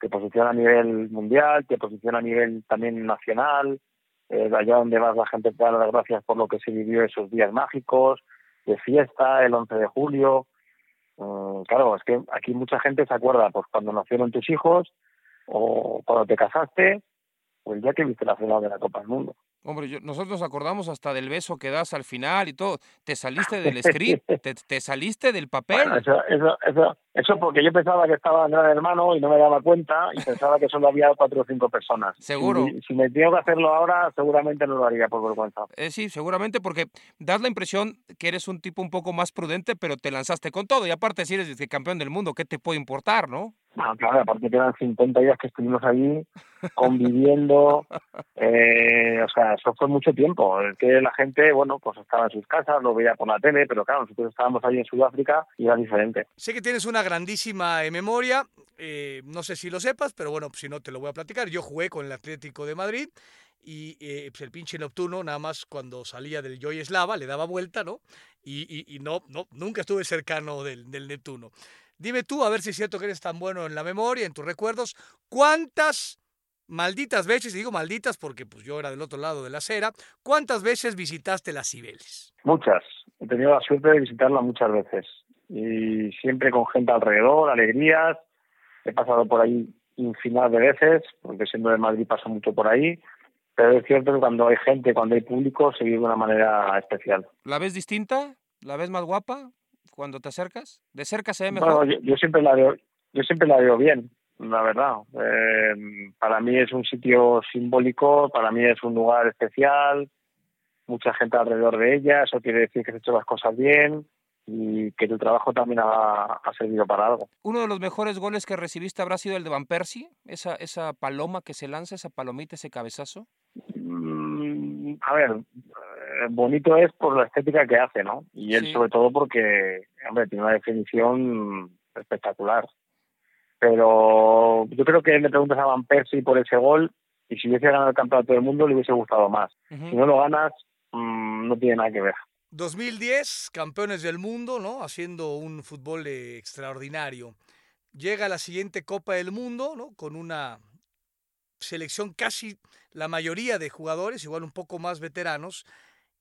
D: te posiciona a nivel mundial, te posiciona a nivel también nacional, eh, allá donde vas la gente te da las gracias por lo que se vivió esos días mágicos, de fiesta, el 11 de julio, Uh, claro, es que aquí mucha gente se acuerda, pues cuando nacieron tus hijos, o cuando te casaste, o el día que viste la final de la Copa del Mundo.
B: Hombre, yo, nosotros acordamos hasta del beso que das al final y todo. Te saliste del script, te, te, saliste del papel.
D: Bueno, eso, eso, eso, eso porque yo pensaba que estaba en Gran Hermano y no me daba cuenta y pensaba que solo había cuatro o cinco personas.
B: Seguro.
D: Si, si me tengo que hacerlo ahora, seguramente no lo haría por vergüenza.
B: Eh, sí, seguramente porque das la impresión que eres un tipo un poco más prudente, pero te lanzaste con todo. Y aparte, si eres el campeón del mundo, ¿qué te puede importar, no?
D: No, claro, aparte que eran 50 días que estuvimos allí conviviendo, eh, o sea, eso fue mucho tiempo. Es que la gente, bueno, pues estaba en sus casas, lo veía por la tele, pero claro, nosotros estábamos allí en Sudáfrica y era diferente.
C: Sé que tienes una grandísima memoria, eh, no sé si lo sepas, pero bueno, si no te lo voy a platicar. Yo jugué con el Atlético de Madrid y eh, pues el pinche nocturno nada más cuando salía del Joy Eslava le daba vuelta, ¿no? Y, y, y no, no, nunca estuve cercano del, del Neptuno. Dime tú, a ver si es cierto que eres tan bueno en la memoria, en tus recuerdos, ¿cuántas malditas veces, y digo malditas porque pues yo era del otro lado de la acera, ¿cuántas veces visitaste las Cibeles?
D: Muchas. He tenido la suerte de visitarla muchas veces. Y siempre con gente alrededor, alegrías. He pasado por ahí infinidad de veces, porque siendo de Madrid paso mucho por ahí. Pero es cierto que cuando hay gente, cuando hay público, se vive de una manera especial.
B: ¿La ves distinta? ¿La ves más guapa? cuando te acercas? ¿De cerca se ve mejor?
D: Bueno, yo, yo siempre la veo, yo siempre la veo bien, la verdad. Eh, para mí es un sitio simbólico, para mí es un lugar especial, mucha gente alrededor de ella, eso quiere decir que has hecho las cosas bien y que tu trabajo también ha, ha, servido para algo.
B: ¿Uno de los mejores goles que recibiste habrá sido el de Van Persie? ¿Esa, esa paloma que se lanza, esa palomita, ese cabezazo?
D: Mm, a ver, bonito es por la estética que hace, ¿no? Y él sí. sobre todo porque, hombre, tiene una definición espectacular. Pero yo creo que le preguntas a Van Persie por ese gol y, si hubiese ganado el campeonato del mundo le hubiese gustado más. Si no lo ganas, mm, no tiene nada que ver.
C: 2010, campeones del mundo, ¿no? Haciendo un fútbol extraordinario. Llega la siguiente Copa del Mundo, ¿no? Con una selección casi la mayoría de jugadores, igual un poco más veteranos,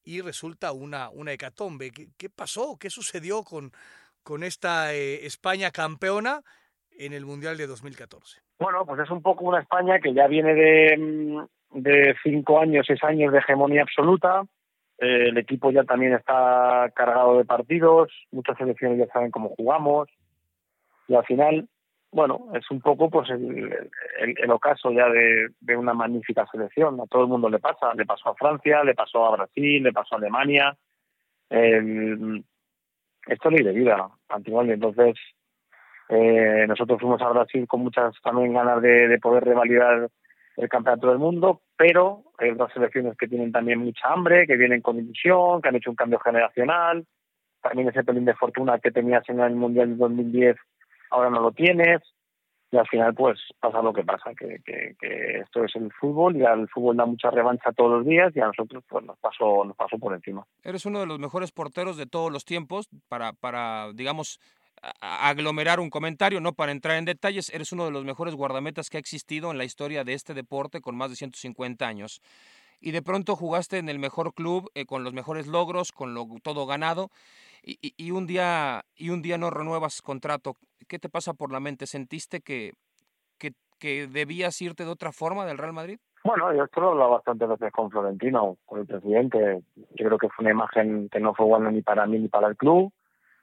C: y resulta una, una hecatombe. ¿Qué, pasó? ¿Qué sucedió con, con esta eh, España campeona en el Mundial de 2014?
D: Bueno, pues es un poco una España que ya viene de, mm, de cinco años, seis años de hegemonía absoluta. Eh, el equipo ya también está cargado de partidos, muchas selecciones ya saben cómo jugamos. Y al final, bueno, es un poco pues el, el, ocaso ya de, de, una magnífica selección. A todo el mundo le pasa. Le pasó a Francia, le pasó a Brasil, le pasó a Alemania. esto es ley de vida, antiguamente. Entonces, eh, nosotros fuimos a Brasil con muchas también ganas de, de poder revalidar el campeonato del mundo, pero hay otras selecciones que tienen también mucha hambre, que vienen con ilusión, que han hecho un cambio generacional. También ese pelín de fortuna que tenías en el Mundial de 2010 ahora no lo tienes y al final pues pasa lo que pasa, que, que, esto es el fútbol y al fútbol da mucha revancha todos los días y a nosotros pues nos pasó, nos pasó por encima.
B: Eres uno de los mejores porteros de todos los tiempos para, para digamos, aglomerar un comentario, no para entrar en detalles, eres uno de los mejores guardametas que ha existido en la historia de este deporte con más de 150 años. Y de pronto jugaste en el mejor club, eh, con los mejores logros, con todo ganado y, un día, y un día no renuevas contrato. ¿Qué te pasa por la mente? ¿Sentiste que, que, que debías irte de otra forma del Real Madrid?
D: Bueno, yo he hablado bastante veces con Florentino, con el presidente. Yo creo que fue una imagen que no fue buena ni para mí ni para el club.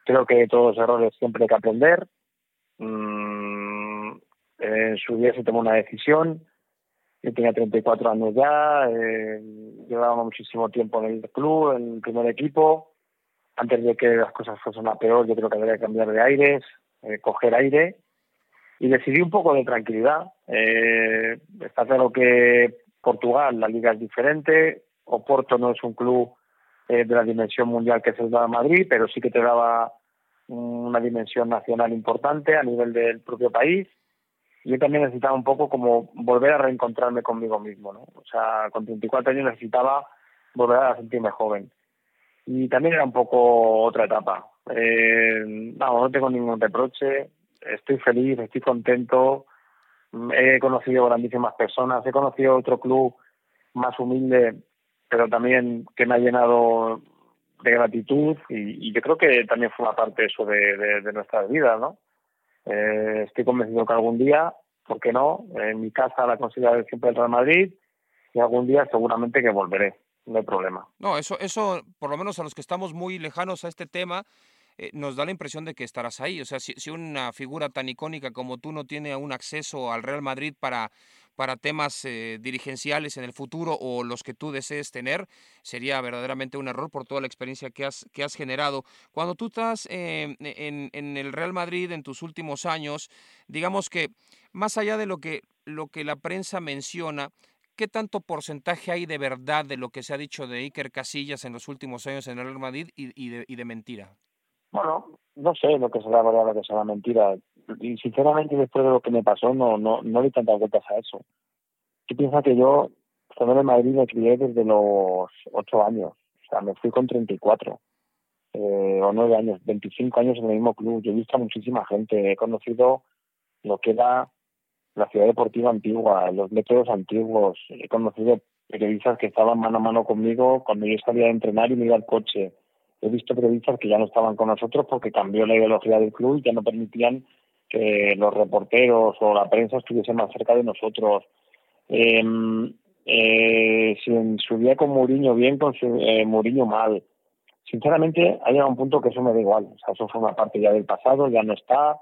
D: Creo que todos los errores siempre hay que aprender. Mm, en su día se tomó una decisión. Yo tenía 34 años ya, eh, llevaba muchísimo tiempo en el club, en el primer equipo antes de que las cosas fuesen a peor, yo creo que habría que cambiar de aires, eh, coger aire y decidí un poco de tranquilidad. Eh, está claro que Portugal, la liga es diferente, Oporto no es un club eh, de la dimensión mundial que se da Madrid, pero sí que te daba una dimensión nacional importante a nivel del propio país. Yo también necesitaba un poco como volver a reencontrarme conmigo mismo, ¿no? O sea, con 34 años necesitaba volver a sentirme joven y también era un poco otra etapa. Eh, no, no tengo ningún reproche, estoy feliz, estoy contento, he conocido grandísimas personas, he conocido otro club más humilde, pero también que me ha llenado de gratitud y, yo creo que también una parte eso de, de, nuestras vidas, ¿no? Eh, estoy convencido que algún día, ¿por qué no? En mi casa la considero siempre el Real Madrid y algún día seguramente que volveré no hay problema.
B: No, eso, eso, por lo menos a los que estamos muy lejanos a este tema, eh, nos da la impresión de que estarás ahí. O sea, si, una figura tan icónica como tú no tiene un acceso al Real Madrid para, para temas eh, dirigenciales en el futuro o los que tú desees tener, sería verdaderamente un error por toda la experiencia que has, que has generado. Cuando tú estás eh, en, en el Real Madrid en tus últimos años, digamos que más allá de lo que, lo que la prensa menciona, ¿qué tanto porcentaje hay de verdad de lo que se ha dicho de Iker Casillas en los últimos años en el Real Madrid y, de, y de mentira?
D: Bueno, no sé lo que será verdad, lo que será mentira. Y sinceramente, después de lo que me pasó, no no no le tantas vueltas a eso. ¿Qué piensa que yo, cuando en Madrid, me crié desde los ocho años. O sea, me fui con 34 eh, o nueve años, 25 años en el mismo club. Yo he visto a muchísima gente. He conocido lo que era la ciudad deportiva antigua, los métodos antiguos. He conocido periodistas que estaban mano a mano conmigo cuando yo salía a entrenar y me iba al coche. He visto periodistas que ya no estaban con nosotros porque cambió la ideología del club y ya no permitían que los reporteros o la prensa estuviesen más cerca de nosotros. Eh, eh, si subía con Mourinho bien, con su, eh, Mourinho mal. Sinceramente, ha llegado un punto que eso me da igual. O sea, eso una parte ya del pasado, ya no está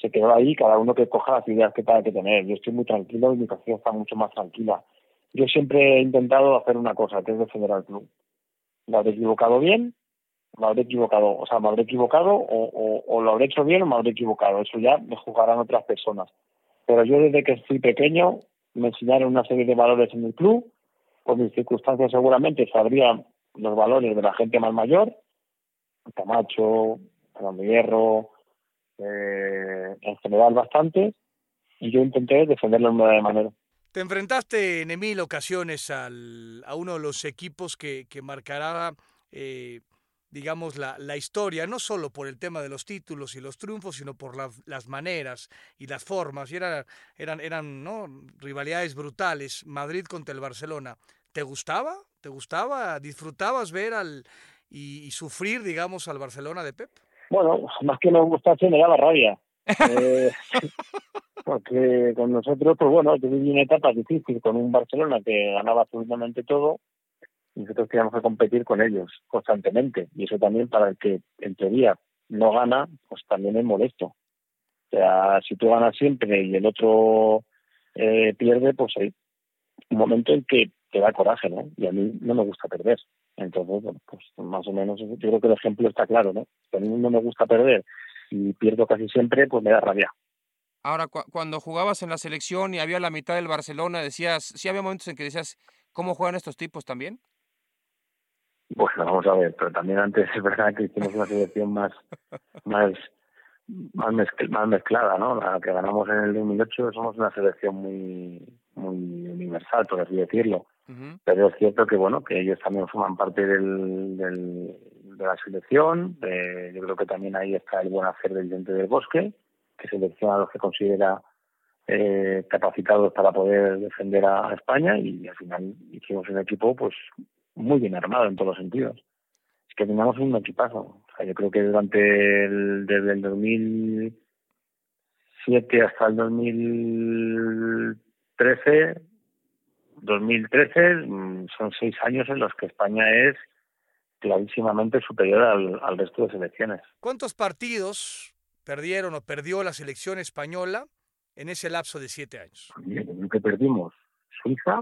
D: se quedó ahí, cada uno que coja las ideas que tenga que tener. Yo estoy muy tranquilo y mi conciencia está mucho más tranquila. Yo siempre he intentado hacer una cosa, que es defender al club. ¿Lo habré equivocado bien? ¿Lo habré equivocado? O sea, ¿me habré equivocado o, o, lo habré hecho bien o me habré equivocado? Eso ya me juzgarán otras personas. Pero yo desde que fui pequeño me enseñaron una serie de valores en el club. Por mis circunstancias seguramente sabría los valores de la gente más mayor. Camacho, Fernando Hierro, eh, en general bastante, y yo intenté defenderlo de una manera.
C: Te enfrentaste en mil ocasiones al, a uno de los equipos que, que marcará, eh, digamos, la, la, historia, no solo por el tema de los títulos y los triunfos, sino por la, las maneras y las formas. Y era, eran, eran ¿no? rivalidades brutales, Madrid contra el Barcelona. ¿Te gustaba? ¿Te gustaba? ¿Disfrutabas ver al y, y sufrir, digamos, al Barcelona de Pep?
D: Bueno, más que me gustase, me daba rabia. eh, porque con nosotros, pues bueno, yo viví una etapa difícil con un Barcelona que ganaba absolutamente todo nosotros teníamos que competir con ellos constantemente. Y eso también para el que en teoría no gana, pues también es molesto. O sea, si tú ganas siempre y el otro eh, pierde, pues hay un momento en que te da coraje, ¿no? Y a mí no me gusta perder. Entonces, bueno, pues más o menos yo creo que el ejemplo está claro, ¿no? A mí no me gusta perder y pierdo casi siempre, pues me da rabia.
B: Ahora, cu cuando jugabas en la selección y había la mitad del Barcelona, decías, sí había momentos en que decías, ¿cómo juegan estos tipos también?
D: Bueno, vamos a ver, pero también antes es verdad que hicimos una selección más, más, más, mezcl más mezclada, ¿no? La que ganamos en el 2008 somos una selección muy, muy universal, por así decirlo. Uh -huh. Pero es cierto que, bueno, que ellos también forman parte del, del de la selección. Eh, yo creo que también ahí está el buen hacer del Diente del Bosque, que selecciona a los que considera eh, capacitados para poder defender a, a, España y al final hicimos un equipo pues muy bien armado en todos los sentidos. Es que teníamos un equipazo. O sea, yo creo que durante el, desde el 2007 hasta el 2013, 2013 mm, son seis años en los que España es clarísimamente superior al, al resto de selecciones.
C: ¿Cuántos partidos perdieron o perdió la selección española en ese lapso de siete años?
D: Bien, que perdimos Suiza,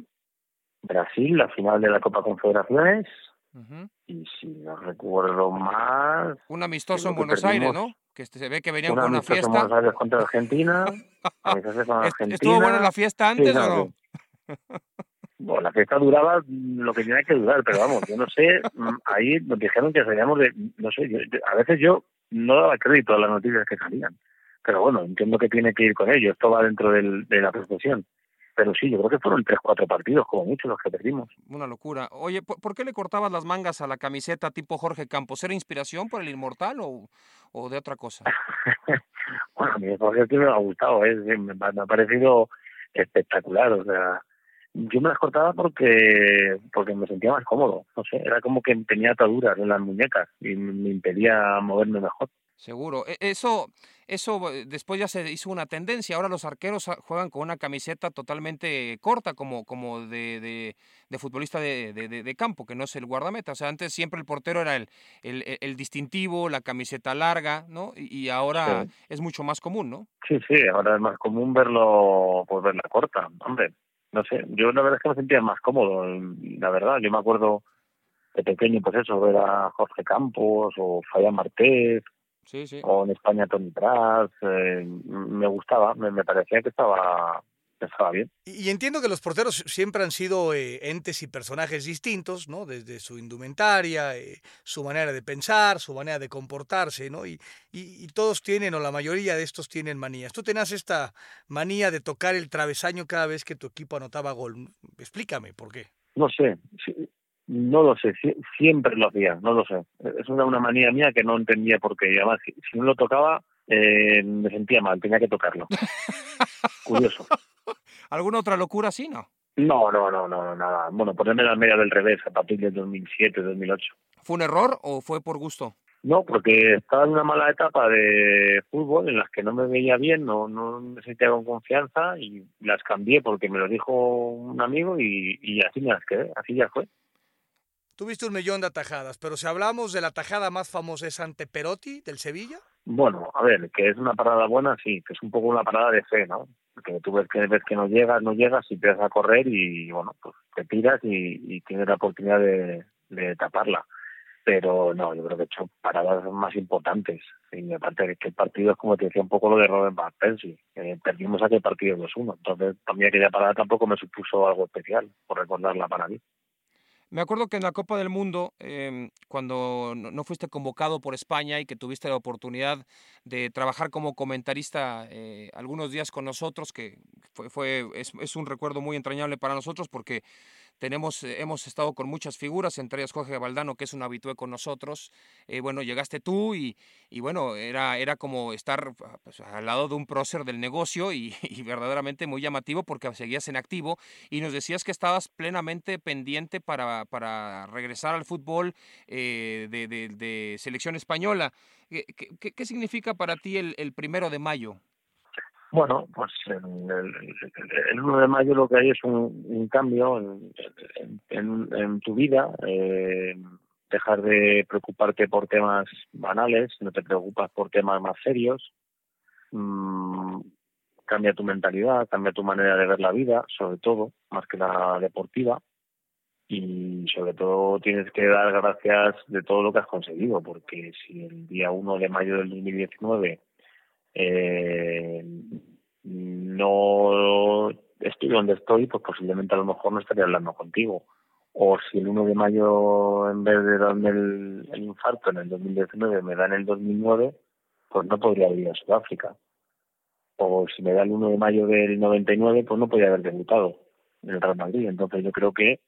D: Brasil, la final de la Copa Confederaciones, uh -huh. y si no recuerdo más...
B: Un amistoso en Buenos Aires, ¿no? Que se ve que venían con una fiesta.
D: en Buenos Aires contra Argentina. con Argentina.
B: ¿Estuvo buena la fiesta antes sí, o no?
D: Bueno, la fiesta duraba lo que tenía que durar, pero vamos, yo no sé, mm, ahí nos dijeron que salíamos de, no sé, yo, a veces yo no daba crédito a las noticias que salían, pero bueno, entiendo que tiene que ir con ello, esto va dentro del, de la profesión. Pero sí, yo creo que fueron tres, cuatro partidos, como muchos los que perdimos.
B: Una locura. Oye, ¿por qué le cortabas las mangas a la camiseta tipo Jorge Campos? ¿Era inspiración por el inmortal o, o de otra cosa?
D: bueno, a mí Jorge me ha gustado, ¿eh? me, me ha parecido espectacular, o sea, yo me las cortaba porque porque me sentía más cómodo no sé era como que tenía ataduras en las muñecas y me impedía moverme mejor
B: seguro eso eso después ya se hizo una tendencia. Ahora los arqueros juegan con una camiseta totalmente corta como como de, de, de futbolista de, de, de, campo que no es el guardameta. O sea antes siempre el portero era el el, el distintivo la camiseta larga no y, y ahora sí. es mucho más común no
D: sí sí ahora es más común verlo pues verla corta hombre. No sé, yo la verdad es que me sentía más cómodo, la verdad, yo me acuerdo de pequeño, pues eso, ver a Jorge Campos o Falla Martés,
B: sí, sí.
D: o en España Tony Pras, eh, me gustaba, me, me, parecía que estaba, estaba bien.
C: Y, y, entiendo que los porteros siempre han sido eh, entes y personajes distintos, ¿no? Desde su indumentaria, eh, su manera de pensar, su manera de comportarse, ¿no? Y, y, y, todos tienen, o la mayoría de estos tienen manías. Tú tenías esta manía de tocar el travesaño cada vez que tu equipo anotaba gol. Explícame, ¿por qué?
D: No sé, no lo sé, siempre lo hacía, no lo sé. Es una, una manía mía que no entendía por qué. Y además, si, si no lo tocaba, eh, me sentía mal, tenía que tocarlo. Curioso.
B: ¿Alguna otra locura así, no?
D: No, no, no, no, nada. Bueno, ponerme la media del revés a partir del 2007, 2008.
B: ¿Fue un error o fue por gusto?
D: No, porque estaba en una mala etapa de fútbol en las que no me veía bien, no, no me sentía con confianza y las cambié porque me lo dijo un amigo y, y así me las quedé, así ya fue.
C: Tuviste un millón de atajadas, pero si hablamos de la tajada más famosa es ante Perotti del Sevilla.
D: Bueno, a ver, que es una parada buena, sí, que es un poco una parada de fe, ¿no? Que tú ves que ves que no llegas, no llegas y empiezas a correr y, bueno, pues te tiras y, tienes la oportunidad de, taparla pero no, yo creo que he hecho paradas más importantes. Y aparte de que el partido es como te decía un poco lo de Robert Van. Eh, perdimos aquel partido 2-1. Entonces, también aquella parada tampoco me supuso algo especial, por recordarla para mí.
B: Me acuerdo que en la Copa del Mundo, em, cuando no fuiste convocado por España y que tuviste la oportunidad de trabajar como comentarista eh, algunos días con nosotros, que fue, fue es, es, un recuerdo muy entrañable para nosotros porque tenemos, eh, hemos estado con muchas figuras, entre ellas Jorge Valdano, que es un habitué con nosotros. Eh, bueno, llegaste tú y, y, bueno, era, era como estar ah, pues, al lado de un prócer del negocio y, verdaderamente muy llamativo porque seguías en activo y nos decías que estabas plenamente pendiente para, para regresar al fútbol eh, de, de, selección española. ¿Qué, significa para ti el primero de mayo?
D: Bueno, pues en el, el, 1 de mayo lo que hay es un, cambio en, tu vida. Eh, dejar de preocuparte por temas banales, no te preocupas por temas más serios. Mm, cambia tu mentalidad, cambia tu manera de ver la vida, sobre todo, más que la deportiva. Y sobre todo tienes que dar gracias de todo lo que has conseguido, porque si el día 1 de mayo del 2019 eh, no estoy donde estoy, pues posiblemente a lo mejor no estaría hablando contigo. O si el 1 de mayo, en vez de darme el, infarto en el 2019, me da en el 2009, pues no podría ir a Sudáfrica. O si me da el 1 de mayo del 99, pues no podría haber debutado en el Real Madrid. Entonces yo creo que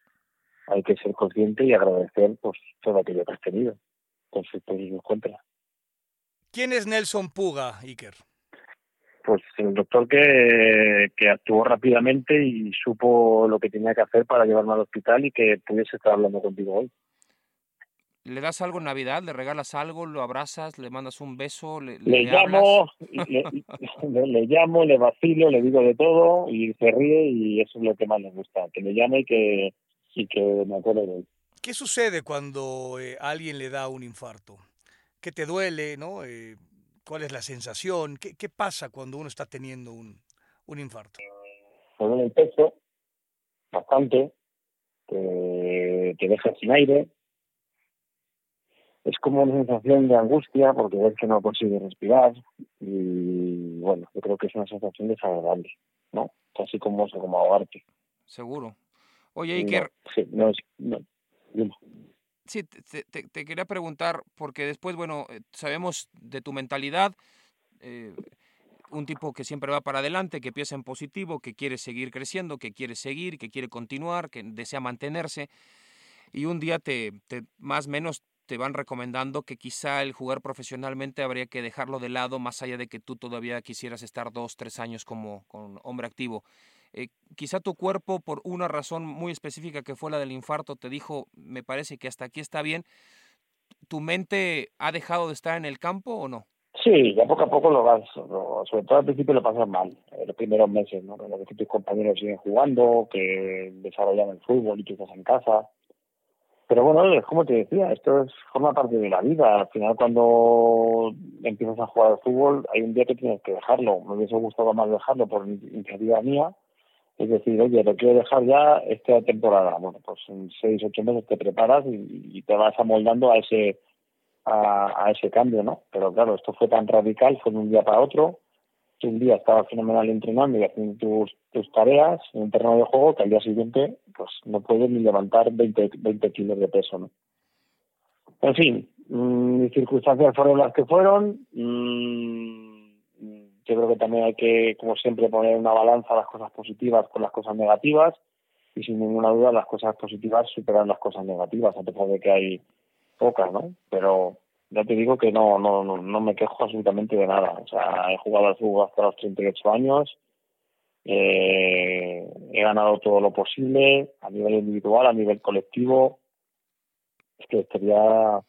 D: hay que ser consciente y agradecer pues todo aquello que has tenido, con sus pros y sus contras.
C: ¿Quién es Nelson Puga, Iker?
D: Pues el doctor que, que actuó rápidamente y supo lo que tenía que hacer para llevarme al hospital y que pudiese estar hablando contigo hoy.
B: ¿Le das algo en Navidad? ¿Le regalas algo? ¿Lo abrazas? ¿Le mandas un beso? ¿Le,
D: le, le llamo, le, le, le, llamo, le vacilo, le digo de todo y se ríe y eso es lo que más le gusta, que me llame y que, y que me acuerde de él.
C: ¿Qué sucede cuando eh, alguien le da un infarto? ¿Qué te duele? ¿no? Eh, ¿Cuál es la sensación? ¿Qué, ¿Qué, pasa cuando uno está teniendo un, un infarto?
D: Me duele el pecho, bastante, te, te deja sin aire. Es como una sensación de angustia porque ves que no consigues respirar y bueno, yo creo que es una sensación desagradable, ¿no? Casi como, como ahogarte.
B: Seguro. Oye, Iker.
D: No, sí, no, no, no.
B: Sí, te, quería preguntar, porque después, bueno, eh, sabemos de tu mentalidad, eh, un tipo que siempre va para adelante, que piensa en positivo, que quiere seguir creciendo, que quiere seguir, que quiere continuar, que desea mantenerse, y un día te, te más o menos te van recomendando que quizá el jugar profesionalmente habría que dejarlo de lado, más allá de que tú todavía quisieras estar dos, tres años como, como hombre activo. Eh, quizá tu cuerpo, por una razón muy específica que fue la del infarto, te dijo, me parece que hasta aquí está bien. ¿Tu mente ha dejado de estar en el campo o no?
D: Sí, ya poco a poco lo vas, lo, sobre todo al principio lo pasas mal, en los primeros meses, ¿no? Ves que tus compañeros siguen jugando, que desarrollan el fútbol y tú estás en casa. Pero bueno, es como te decía, esto es, forma parte de la vida. Al final, cuando empiezas a jugar al fútbol, hay un día que tienes que dejarlo. Me hubiese gustado más dejarlo por iniciativa mía, es decir, oye, lo quiero dejar ya esta temporada. Bueno, pues en seis, ocho meses te preparas y, te vas amoldando a ese a, ese cambio, ¿no? Pero claro, esto fue tan radical, fue de un día para otro. Que un día estaba fenomenal entrenando y haciendo tus, tus tareas en un terreno de juego que al día siguiente pues no puedes ni levantar 20, 20 kilos de peso, ¿no? En fin, mmm, mis circunstancias fueron las que fueron. Mmm, yo creo que también hay que, como siempre, poner una balanza las cosas positivas con las cosas negativas y sin ninguna duda las cosas positivas superan las cosas negativas, a pesar de que hay pocas, ¿no? Pero ya te digo que no, no, no, no me quejo absolutamente de nada. O sea, he jugado al fútbol hasta los 38 años, eh, he ganado todo lo posible a nivel individual, a nivel colectivo. Es que estaría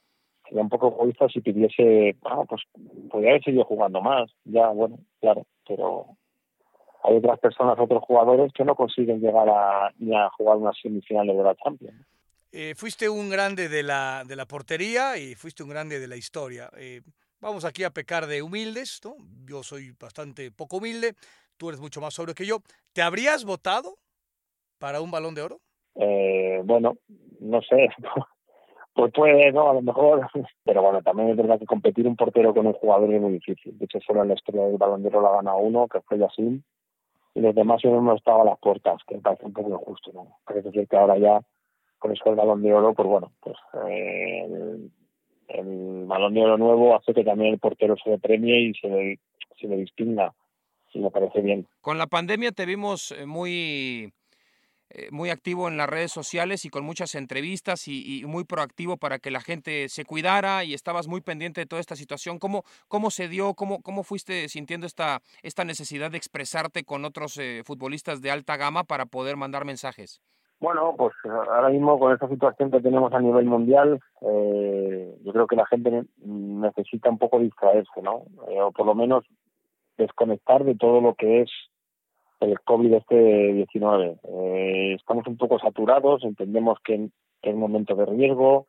D: sería un poco egoísta si pidiese, ah, pues podría haber seguido jugando más, ya, bueno, claro, pero hay otras personas, otros jugadores que no consiguen llegar a, ni a jugar unas semifinales de la Champions.
C: Eh, fuiste un grande de la, de la portería y fuiste un grande de la historia. Eh, vamos aquí a pecar de humildes, ¿no? Yo soy bastante poco humilde, tú eres mucho más sobre que yo. ¿Te habrías votado para un balón de oro?
D: Eh, bueno, no sé, pues puede, ¿no? A lo mejor, pero bueno, también es verdad que competir un portero con un jugador es muy difícil. De hecho, solo en la historia del balondero la gana uno, que fue Yassin, y los demás no hemos estado a las puertas, que me parece un poco injusto, ¿no? Parece ser que ahora ya con eso el balón de oro, pues bueno, pues eh, el, el, balón de oro nuevo hace que también el portero se le premie y se le, se le distinga, y me parece bien.
B: Con la pandemia te vimos muy muy activo en las redes sociales y con muchas entrevistas y, muy proactivo para que la gente se cuidara y estabas muy pendiente de toda esta situación. ¿Cómo, cómo se dio, cómo, cómo fuiste sintiendo esta, esta necesidad de expresarte con otros eh, futbolistas de alta gama para poder mandar mensajes?
D: Bueno, pues ahora mismo con esta situación que tenemos a nivel mundial, eh, yo creo que la gente necesita un poco distraerse, ¿no? Eh, o por lo menos desconectar de todo lo que es el COVID este 19. Eh, estamos un poco saturados, entendemos que, que es momento de riesgo,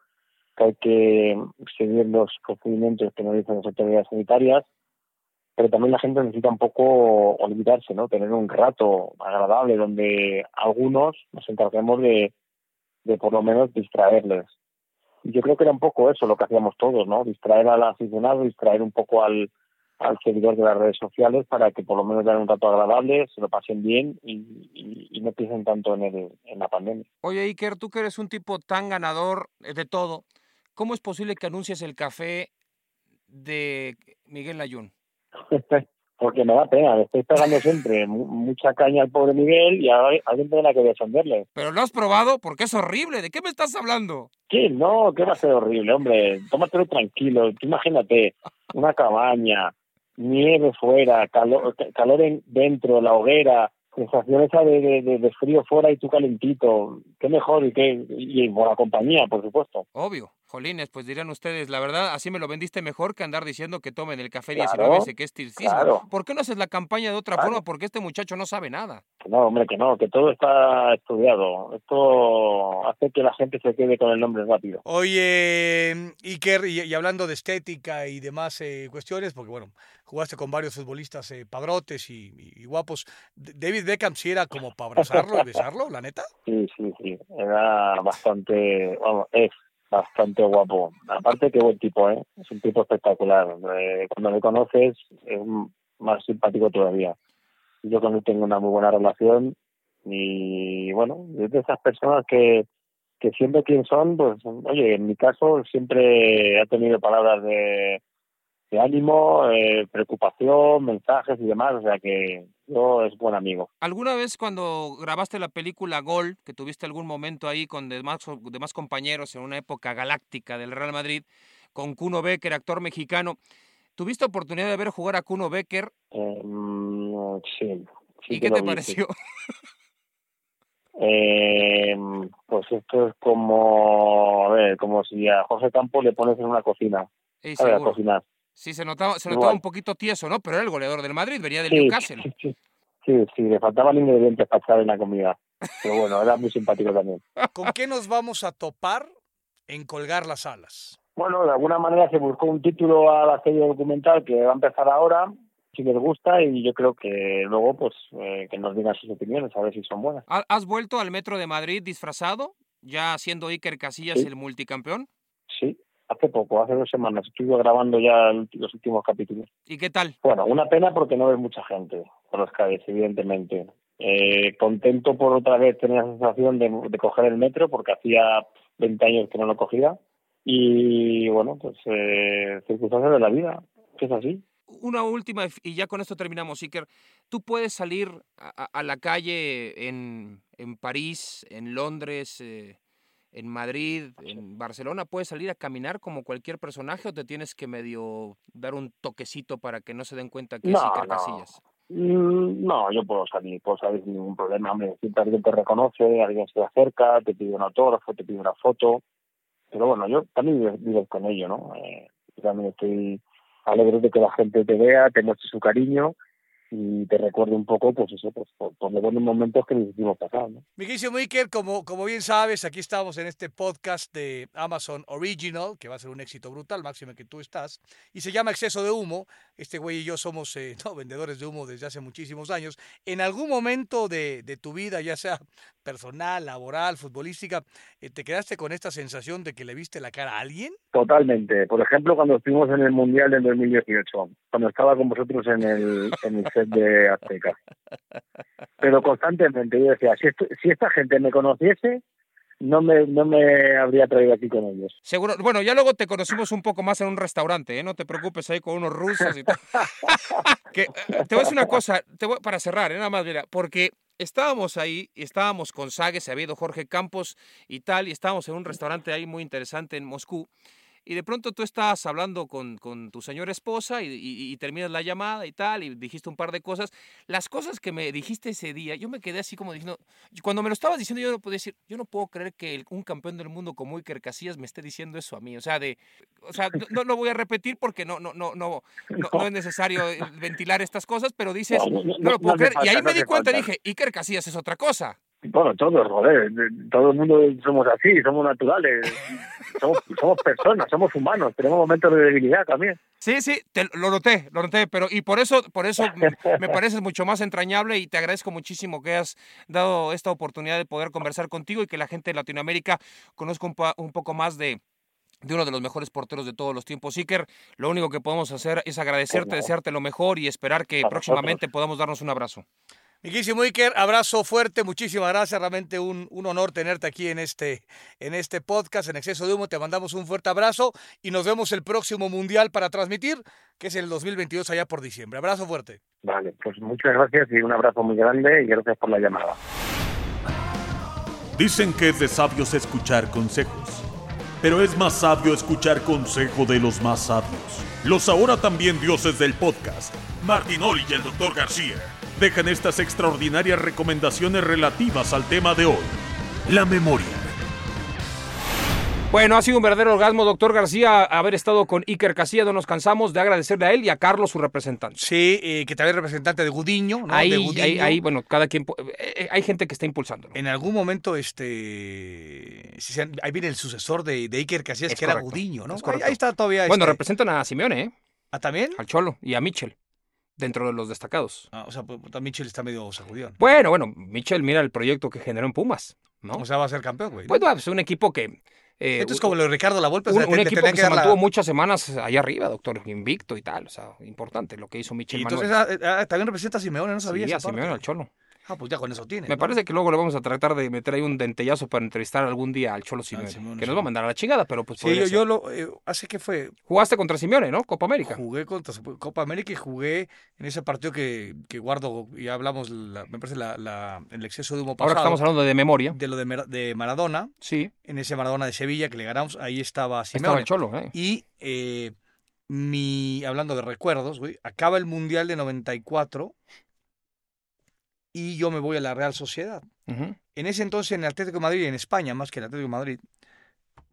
D: que hay que seguir los procedimientos que nos dicen las autoridades sanitarias, pero también la gente necesita un poco olvidarse, ¿no? Tener un rato agradable donde algunos nos encarguemos de, de por lo menos distraerles. Y yo creo que era un poco eso lo que hacíamos todos, ¿no? Distraer al aficionado, distraer un poco al, al seguidor de las redes sociales para que por lo menos den un rato agradable, se lo pasen bien y, y, y no piensen tanto en, el, en la pandemia.
B: Oye, Iker, tú que eres un tipo tan ganador de todo, ¿cómo es posible que anuncies el café de Miguel Layún?
D: Porque me da pena, le estoy pegando siempre mucha caña al pobre Miguel y ahora alguien tiene que defenderle.
B: Pero lo has probado porque es horrible. ¿De qué me estás hablando?
D: ¿Qué? No, ¿qué va a ser horrible, hombre? Tómatelo tranquilo. Tú imagínate, una cabaña, nieve fuera, calor, calor en, dentro, la hoguera, sensación esa de, de, de, frío fuera y tú calentito. Qué mejor y qué y por la compañía, por supuesto.
B: Obvio. Jolines, pues dirán ustedes, la verdad, así me lo vendiste mejor que andar diciendo que tomen el café 19 claro, que es tircismo.
D: Claro.
B: ¿Por qué no haces la campaña de otra claro. forma? Porque este muchacho no sabe nada.
D: No, hombre, que no, que todo está estudiado. Esto hace que la gente se quede con el nombre rápido.
C: Oye, Iker, y, y hablando de estética y demás eh, cuestiones, porque bueno, jugaste con varios futbolistas eh, padrotes y, y, y, guapos. David Beckham sí era como para abrazarlo y besarlo, la neta.
D: Sí, sí, sí. Era bastante, vamos, es bastante guapo. Aparte que buen tipo, ¿eh? Es un tipo espectacular. Eh, cuando le conoces es más simpático todavía. Yo con él tengo una muy buena relación y bueno, es de esas personas que, que siempre quién son, pues oye, en mi caso siempre ha tenido palabras de, de ánimo, eh, preocupación, mensajes y demás, o sea que yo es buen amigo.
B: ¿Alguna vez cuando grabaste la película Gol, que tuviste algún momento ahí con demás, demás compañeros en una época galáctica del Real Madrid, con Kuno Becker, actor mexicano, ¿tuviste oportunidad de ver jugar a Kuno Becker?
D: Eh, sí, sí.
B: ¿Y qué te pareció?
D: eh, pues esto es como, a ver, como si a José Campos le pones en una cocina.
B: Sí,
D: a, ver, a cocinar.
B: Sí, se notaba, se notaba un poquito tieso, ¿no? Pero era el goleador del Madrid, venía del
D: sí,
B: Newcastle.
D: Sí, sí, sí, sí, le faltaban ingredientes para echar en la comida. Pero bueno, era muy simpático también.
C: ¿Con qué nos vamos a topar en colgar las alas?
D: Bueno, de alguna manera se buscó un título a la serie documental que va a empezar ahora, si les gusta, y yo creo que luego, pues, eh, que nos digan sus opiniones, a ver si son buenas.
B: ¿Has vuelto al Metro de Madrid disfrazado, ya siendo Iker Casillas
D: sí.
B: el multicampeón?
D: Hace poco, hace dos semanas. Estuve grabando ya los últimos capítulos.
B: ¿Y qué tal?
D: Bueno, una pena porque no ves mucha gente por las calles, evidentemente. Eh, contento por otra vez tener la sensación de, de, coger el metro porque hacía 20 años que no lo cogía. Y bueno, pues eh, circunstancias de la vida, que es así.
B: Una última, y ya con esto terminamos, Iker. Tú puedes salir a, a la calle en, en, París, en Londres, eh, en Madrid, en Barcelona, ¿puedes salir a caminar como cualquier personaje o te tienes que medio dar un toquecito para que no se den cuenta que
D: no,
B: es Iker
D: no.
B: Casillas?
D: No, yo puedo salir, puedo salir sin ningún problema. Siempre alguien te reconoce, alguien se acerca, te pide un autógrafo, te pide una foto. Pero bueno, yo también vivo con ello, ¿no? Eh, yo también estoy alegre de que la gente te vea, te muestre su cariño y te recuerde un poco, pues eso, pues, por, por los buenos momentos que nos hicimos pasar, ¿no?
C: Miguel Iker, como, como bien sabes, aquí estamos en este podcast de Amazon Original, que va a ser un éxito brutal, máximo que tú estás, y se llama Exceso de Humo. Este güey y yo somos eh, no, vendedores de humo desde hace muchísimos años. En algún momento de, de tu vida, ya sea personal, laboral, futbolística, eh, ¿te quedaste con esta sensación de que le viste la cara a alguien?
D: Totalmente. Por ejemplo, cuando estuvimos en el Mundial del 2018, cuando estaba con vosotros en el, en el de Azteca. Pero constantemente yo decía, si, esto, si esta gente me conociese, no me, no me habría traído aquí con ellos.
B: Seguro, bueno, ya luego te conocimos un poco más en un restaurante, ¿eh? no te preocupes ahí con unos rusos y tal. que, eh, te voy a decir una cosa, te voy, para cerrar, ¿eh? nada más, mira, porque estábamos ahí, estábamos con Sague, se había ido Jorge Campos y tal, y estábamos en un restaurante ahí muy interesante en Moscú, y de pronto tú estás hablando con, con tu señora esposa y, y- y terminas la llamada y tal, y dijiste un par de cosas. Las cosas que me dijiste ese día, yo me quedé así como diciendo, cuando me lo estabas diciendo, yo no podía decir, yo no puedo creer que el- un campeón del mundo como Iker Casillas me esté diciendo eso a mí. O sea, de, o sea, no, no lo voy a repetir porque no, no, no, no, no, no es necesario eh, ventilar estas cosas, pero dices,
D: No,
B: lo puedo creer. y ahí
D: falta,
B: me di cuenta y
D: falta.
B: dije, Iker Casillas es otra cosa.
D: Bueno, todos, joder, todo el mundo somos así, somos naturales, somos, somos personas, somos humanos, tenemos momentos de debilidad también.
B: Sí, sí, te, lo noté, lo noté, pero y por eso, por eso me pareces mucho más entrañable y te agradezco muchísimo que has dado esta oportunidad de poder conversar contigo y que la gente de Latinoamérica conozca un, un poco más de, de uno de los mejores porteros de todos los tiempos. Iker, lo único que podemos hacer es agradecerte, desearte lo mejor y esperar que próximamente podamos darnos un abrazo.
C: Miquísimo Iker, abrazo fuerte, muchísimas gracias, realmente un, un honor tenerte aquí en este, en este podcast, en Exceso de Humo, te mandamos un fuerte abrazo y nos vemos el próximo Mundial para transmitir, que es el 2022 allá por diciembre. Abrazo fuerte.
D: Vale, pues muchas gracias y un abrazo muy grande y gracias por la llamada.
A: Dicen que es de sabios escuchar consejos, pero es más sabio escuchar consejo de los más sabios. Los ahora también dioses del podcast, Martinoli y el Dr. García, dejan estas extraordinarias recomendaciones relativas al tema de hoy, la memoria.
B: Bueno, ha sido un verdadero orgasmo, doctor García, haber estado con Iker Casillas. No nos cansamos de agradecerle a él y a Carlos, su representante.
C: Sí, eh, que también es representante de Gudiño, ¿no?
B: ahí,
C: de Gudiño.
B: ahí, ahí, bueno, cada quien. eh, eh, hay gente que está impulsando.
C: En algún momento, este, si ahí viene el sucesor de, de Iker Casillas,
B: Es
C: que era
B: correcto,
C: Gudiño, ¿no?
B: es
C: Ahí, está todavía.
B: Bueno,
C: este-
B: representan a Simeone, ¿eh?
C: ¿Ah, también?
B: al Cholo y a Mitchell, dentro de los destacados.
C: Ah, o sea, pues, también Chile está medio sacudión.
B: Bueno, bueno, Mitchell mira el proyecto que generó en Pumas, ¿no?
C: O sea, va a ser campeón, güey.
B: Pues es un equipo que... eh,
C: Esto es como lo de Ricardo La Volpe, o
B: un,
C: sea,
B: un equipo que
C: que
B: se
C: dar la-
B: mantuvo muchas semanas allá arriba, doctor, invicto y tal, o sea, importante lo que hizo Mitchell
C: Y
B: Manuel.
C: entonces ah, ah, también representa a Simeone, no sabía
B: sí, a Simeone, al Cholo.
C: Ah, pues ya con eso tiene.
B: Me
C: ¿no?
B: parece que luego le vamos a tratar de meter ahí un dentellazo para entrevistar algún día al Cholo Simeone, que nos va a mandar a la chingada, pero pues
C: Sí, yo, yo lo. eh, hace que fue.
B: Jugaste contra Simeone, ¿no? Copa América.
C: Jugué contra Copa América y jugué en ese partido que, que guardo, y hablamos, la- me parece, la, la- el exceso de humo pasado.
B: Ahora que estamos hablando de memoria,
C: De lo de, Mer- de Maradona,
B: sí,
C: en ese Maradona de Sevilla que le ganamos, ahí estaba
B: estaba
C: Simeone.
B: el Cholo, ¿eh?
C: Y eh, mi, hablando de recuerdos, güey, acaba el Mundial de 94 y yo me voy a la Real Sociedad. En ese entonces en el Atlético de Madrid, y en España más que en el Atlético de Madrid,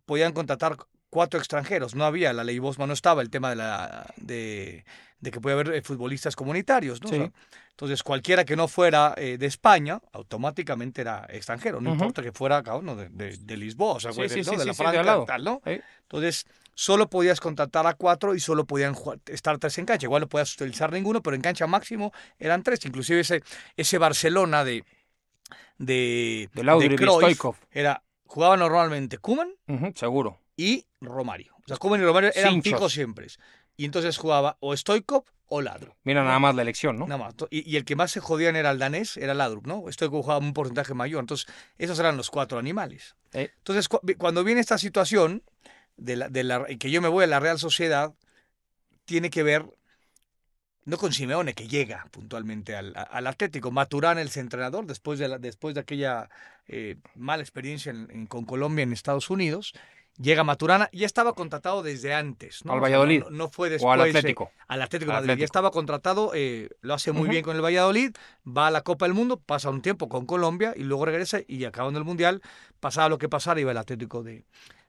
C: podían contratar cuatro extranjeros. No había, la ley Bosman no estaba, el tema de, la, de, de que puede haber eh, futbolistas comunitarios. ¿no? O
B: Sí.
C: sea, entonces cualquiera que no fuera eh, de España, automáticamente era extranjero. No importa que fuera de, de- de Lisboa, o sea,
B: Sí,
C: de, de la
B: de
C: Franca, tal, ¿no? Entonces, solo podías contratar a cuatro y solo podían jugar- estar tres en cancha. Igual no podías utilizar ninguno, pero en cancha máximo eran tres. Inclusive ese, ese Barcelona de de,
B: De
C: Cruyff
B: Stoichkov.
C: era jugaba normalmente Kuman
B: seguro.
C: y Romario. O sea, Koeman y Romario eran
B: Cinchos.
C: fijos siempre. Y entonces jugaba o Stoikov o Ladrup.
B: Mira nada más la elección, ¿no?
C: Nada más. Y, y el que más se jodían era el danés, era Ladrup, ¿no? Stoikov jugaba un porcentaje mayor. Entonces, esos eran los cuatro animales.
B: Eh.
C: Entonces, cu- cuando viene esta situación de la, de la, que yo me voy a la Real Sociedad, tiene que ver no con Simeone, que llega puntualmente al, Atlético. Maturana, el entrenador, después de, la- después de aquella eh, mala experiencia en- en- con Colombia en Estados Unidos, llega Maturana. Ya estaba contratado desde antes. ¿no?
B: Al
C: O sea,
B: Valladolid.
C: No, no fue después.
B: O al
C: eh,
B: Atlético.
C: al Atlético de
B: Al
C: Madrid. Ya estaba contratado, eh, lo hace muy bien con el Valladolid, va a la Copa del Mundo, pasa un tiempo con Colombia y luego regresa y acabando el Mundial, pasaba lo que pasara, iba al Atlético de,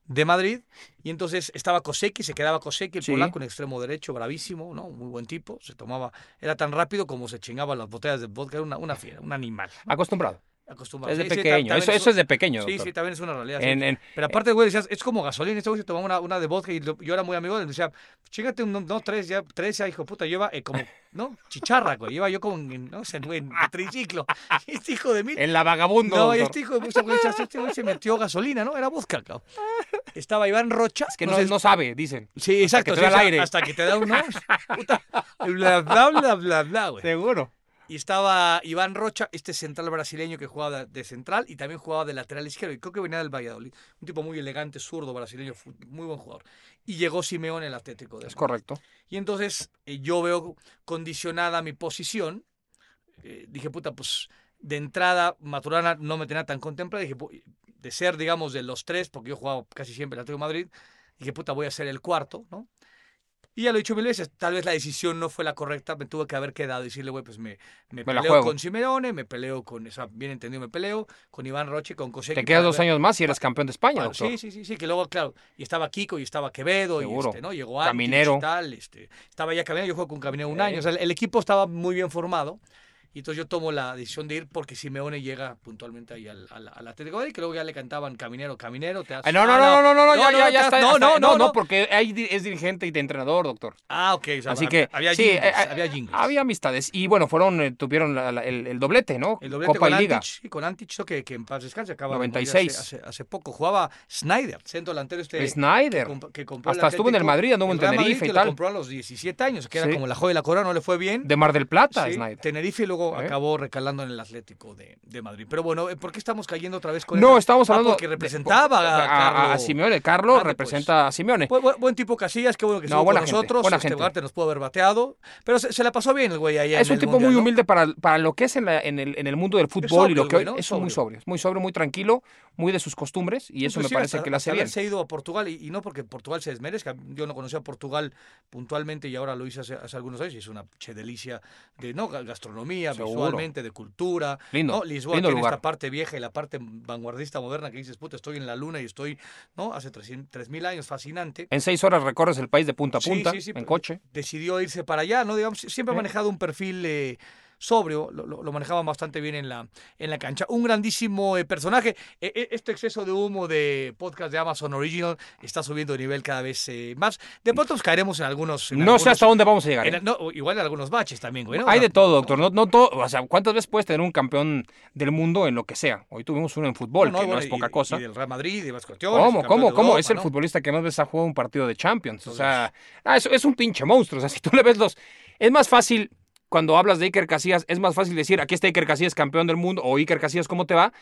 C: de Madrid y entonces estaba Koseki, se quedaba Koseki, el
B: Sí.
C: polaco, en extremo derecho, bravísimo, ¿no? Muy buen tipo, se tomaba, era tan rápido como se chingaba las botellas de vodka, era una, una fiera, un animal. ¿no?
B: Acostumbrado.
C: Acostumbrado.
B: Es de
C: Sí, sí,
B: pequeño. eso, eso es de pequeño,
C: Sí,
B: doctor.
C: sí, también es una realidad. sí.
B: En-
C: Pero aparte, güey, decías, es como gasolina. Este güey se tomaba una, una de vodka y lo- yo era muy amigo de él. Decía, chíngate un, no, tres, ya, tres, ya, hijo puta. Lleva eh, como, ¿no? Chicharra, güey. Lleva yo como, en, no sé, en triciclo. Este hijo de mí.
B: En la vagabundo.
C: No,
B: doctor.
C: este hijo de güey, este güey se metió gasolina, ¿no? Era vodka, cabrón. Estaba Iván Rocha.
B: Es que no, no sabe, dicen.
C: Sí, exacto.
B: que te
C: sí,
B: da el aire.
C: Hasta que te da un, ¿no? Puta, bla, bla, bla, bla, bla, güey.
B: Seguro.
C: Y estaba Iván Rocha, este central brasileño que jugaba de central y también jugaba de lateral izquierdo. Y creo que venía del Valladolid. Un tipo muy elegante, zurdo, brasileño, muy buen jugador. Y llegó Simeone el Atlético. De
B: es correcto.
C: Y entonces eh, yo veo condicionada mi posición. Eh, dije, puta, pues de entrada Maturana no me tenía tan contemplado. Dije, de ser, digamos, de los tres, porque yo jugaba casi siempre el Atlético de Madrid, dije, puta, voy a ser el cuarto, ¿no? Y ya lo he dicho mil veces, tal vez la decisión no fue la correcta, me tuve que haber quedado y decirle, güey, pues me, me, peleo con Simeone, me peleo con, esa bien entendido, me peleo con Iván Roche, con Cosé.
B: Te quedas dos años más y eres campeón de España, doctor.
C: Sí, sí, sí, sí, que luego, claro, y estaba Kiko y estaba Quevedo, y este, ¿no? Llegó
B: Caminero.
C: Y tal, este, estaba ya Caminero, yo juego con Caminero un año, o sea, el equipo estaba muy bien formado. Y entonces yo tomo la decisión de ir porque Simeone llega puntualmente ahí al, al, al Atlético de Madrid, que luego ya le cantaban Caminero, Caminero, te
B: no, no, no, no, no, no, ya, ya, ya está. No, no, no, no, porque ahí es dirigente y de entrenador, doctor.
C: Ah, ok.
B: Así que,
C: había
B: sí,
C: había
B: Había amistades. Y bueno, fueron, tuvieron el, el, doblete, ¿no?
C: El doblete Copa y Liga. Sí, con Antich, que, que en paz descanse, acaba
B: 96.
C: Hace, hace, poco. Jugaba Snyder, centro delantero este.
B: Snyder. Que, compró Hasta estuvo en el Madrid, anduvo en Tenerife y tal.
C: Lo compró a los 17 años, que era como la joya de la corona, no le fue bien.
B: De Mar del Plata, Snyder.
C: Tenerife y luego acabó recalando en el Atlético de, de, Madrid. Pero bueno, ¿por qué estamos cayendo otra vez con
B: No, estamos
C: ah,
B: hablando.
C: porque representaba
B: a, a, Simeone. Carlos pues. representa a Simeone.
C: buen tipo Casillas, qué bueno que estuvo con nosotros.
B: Buena
C: este
B: gente.
C: nos pudo haber bateado. Pero se, la pasó bien el güey ahí.
B: Es un tipo muy humilde para, para lo que es en, en, el, en el mundo del fútbol y lo que hoy es muy sobrio. Muy sobrio, muy tranquilo, muy de sus costumbres y eso me parece que le hace bien.
C: se ha ido a Portugal y, no porque Portugal se desmerezca. Yo no conocía a Portugal puntualmente y ahora lo hice hace, algunos años y es una che delicia de no gastronomía, visualmente, de cultura.
B: Lindo.
C: Lisboa tiene esta parte vieja y la parte vanguardista moderna que dices, puta, estoy en la luna y estoy, ¿no? Hace 3.000 años, fascinante.
B: En seis horas recorres el país de punta a punta, en coche.
C: Decidió irse para allá, ¿no? Digamos, siempre ha manejado un perfil... Eh, sobrio, lo, lo, manejaban bastante bien en la, en la cancha. Un grandísimo eh, personaje. E, e, este exceso de humo de podcast de Amazon Original está subiendo de nivel cada vez eh, más. De pronto pues, caeremos en algunos...
B: no sé hasta dónde vamos a llegar.
C: ¿eh? igual en algunos baches también, güey.
B: Hay de todo, doctor. No, no todo, o sea, ¿cuántas veces puedes tener un campeón del mundo en lo que sea? Hoy tuvimos uno en fútbol, que no es poca cosa.
C: Y del Real Madrid, de
B: ¿Cómo? ¿Cómo? ¿Cómo? es el futbolista que más veces ha jugado un partido de Champions. o sea, ah, es, es un pinche monstruo. O sea, si tú le ves los... Es más fácil cuando hablas de Iker Casillas, es más fácil decir, aquí está Iker Casillas campeón del mundo, o Iker Casillas, ¿cómo te va?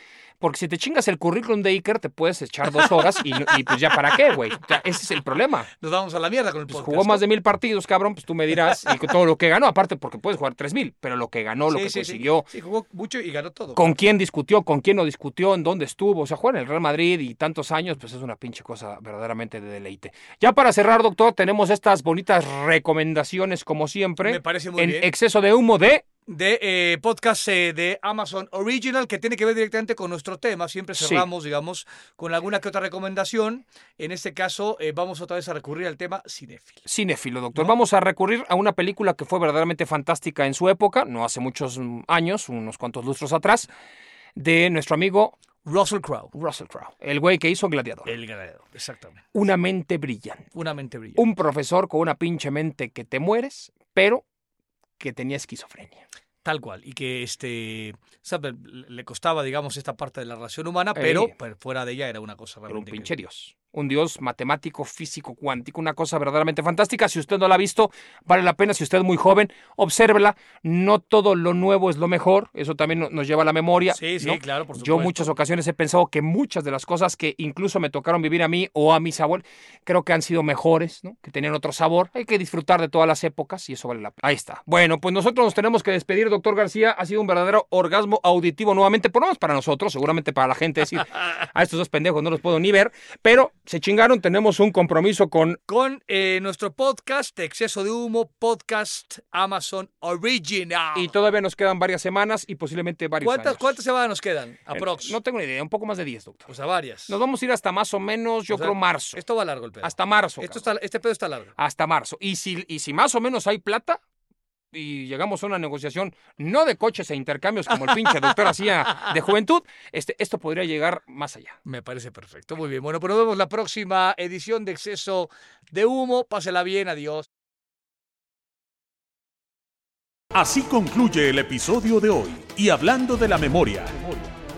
B: Porque si te chingas el currículum de Iker, te puedes echar dos horas y, pues ya para qué, güey. ese es el problema.
C: Nos vamos a la mierda con el
B: pues Jugó más de mil partidos, cabrón, pues tú me dirás, y todo lo que ganó, aparte porque puedes jugar tres mil, pero lo que ganó, lo que consiguió.
C: Sí. jugó mucho y ganó todo.
B: Con quién discutió, con quién no discutió, en dónde estuvo. O sea, jugar en el Real Madrid y tantos años, pues es una pinche cosa verdaderamente de deleite. Ya para cerrar, doctor, tenemos estas bonitas recomendaciones, como siempre.
C: Me parece muy
B: en
C: bien.
B: exceso de humo de
C: de eh, podcast eh, de Amazon Original que tiene que ver directamente con nuestro tema. Siempre cerramos, digamos, con alguna que otra recomendación. En este caso, eh, vamos otra vez a recurrir al tema cinéfilo.
B: Cinéfilo, doctor. Vamos a recurrir a una película que fue verdaderamente fantástica en su época, no hace muchos mm, años, unos cuantos lustros atrás, de nuestro amigo
C: Russell Crowe.
B: Russell Crowe. El güey que hizo Gladiador.
C: El Gladiador, exactamente.
B: Una mente brillante.
C: Una mente brillante.
B: Un profesor con una pinche mente que te mueres, pero que tenía esquizofrenia.
C: Tal cual, y que este le costaba, digamos, esta parte de la relación humana, pero fuera de ella era una cosa realmente.
B: Era un pinche dios un dios matemático, físico, cuántico, una cosa verdaderamente fantástica. Si usted no la ha visto, vale la pena. Si usted es muy joven, obsérvela. No todo lo nuevo es lo mejor. Eso también nos lleva a la memoria.
C: Sí, sí, claro, por
B: supuesto. Yo muchas ocasiones he pensado que muchas de las cosas que incluso me tocaron vivir a mí o a mis abuelos, creo que han sido mejores, ¿no? Que tenían otro sabor. Hay que disfrutar de todas las épocas y eso vale la pena. Ahí está. Bueno, pues nosotros nos tenemos que despedir, doctor García. Ha sido un verdadero orgasmo auditivo nuevamente, por lo menos para nosotros, seguramente para la gente decir, a estos dos pendejos no los puedo ni ver, pero se chingaron, tenemos un compromiso con...
C: Con eh, nuestro podcast, Exceso de Humo, podcast Amazon Original.
B: Y todavía nos quedan varias semanas y posiblemente varios
C: ¿Cuántas,
B: años.
C: ¿Cuántas semanas nos quedan? Aprox.
B: no tengo ni idea, un poco más de 10, doctor.
C: O sea, varias.
B: Nos vamos a ir hasta más o menos, yo creo, marzo.
C: Esto va largo el pedo.
B: Hasta marzo.
C: Esto está, este pedo está largo.
B: Hasta marzo. Y si, y si más o menos hay plata, y llegamos a una negociación no de coches e intercambios como el pinche doctor hacía de juventud, este, esto podría llegar más allá.
C: Me parece perfecto. Muy bien. Bueno, pues nos vemos la próxima edición de Exceso de Humo. Pásela bien. Adiós.
A: Así concluye el episodio de hoy. Y hablando de la memoria,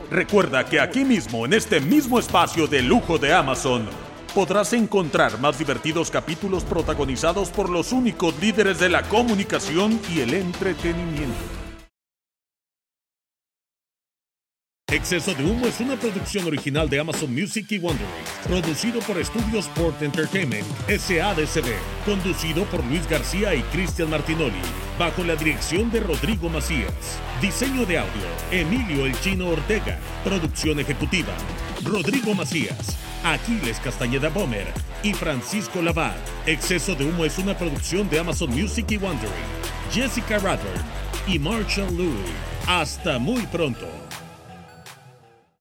A: recuerda que aquí mismo, en este mismo espacio de lujo de Amazon, podrás encontrar más divertidos capítulos protagonizados por los únicos líderes de la comunicación y el entretenimiento. Exceso de Humo es una producción original de Amazon Music y Wondery, producido por Studios Sport Entertainment, SADCB, conducido por Luis García y Cristian Martinoli, bajo la dirección de Rodrigo Macías. Diseño de audio, Emilio El Chino Ortega. Producción ejecutiva, Rodrigo Macías, Aquiles Castañeda Bomer y Francisco Lavar. Exceso de Humo es una producción de Amazon Music y Wondery, Jessica Radburn y Marshall Louis. Hasta muy pronto.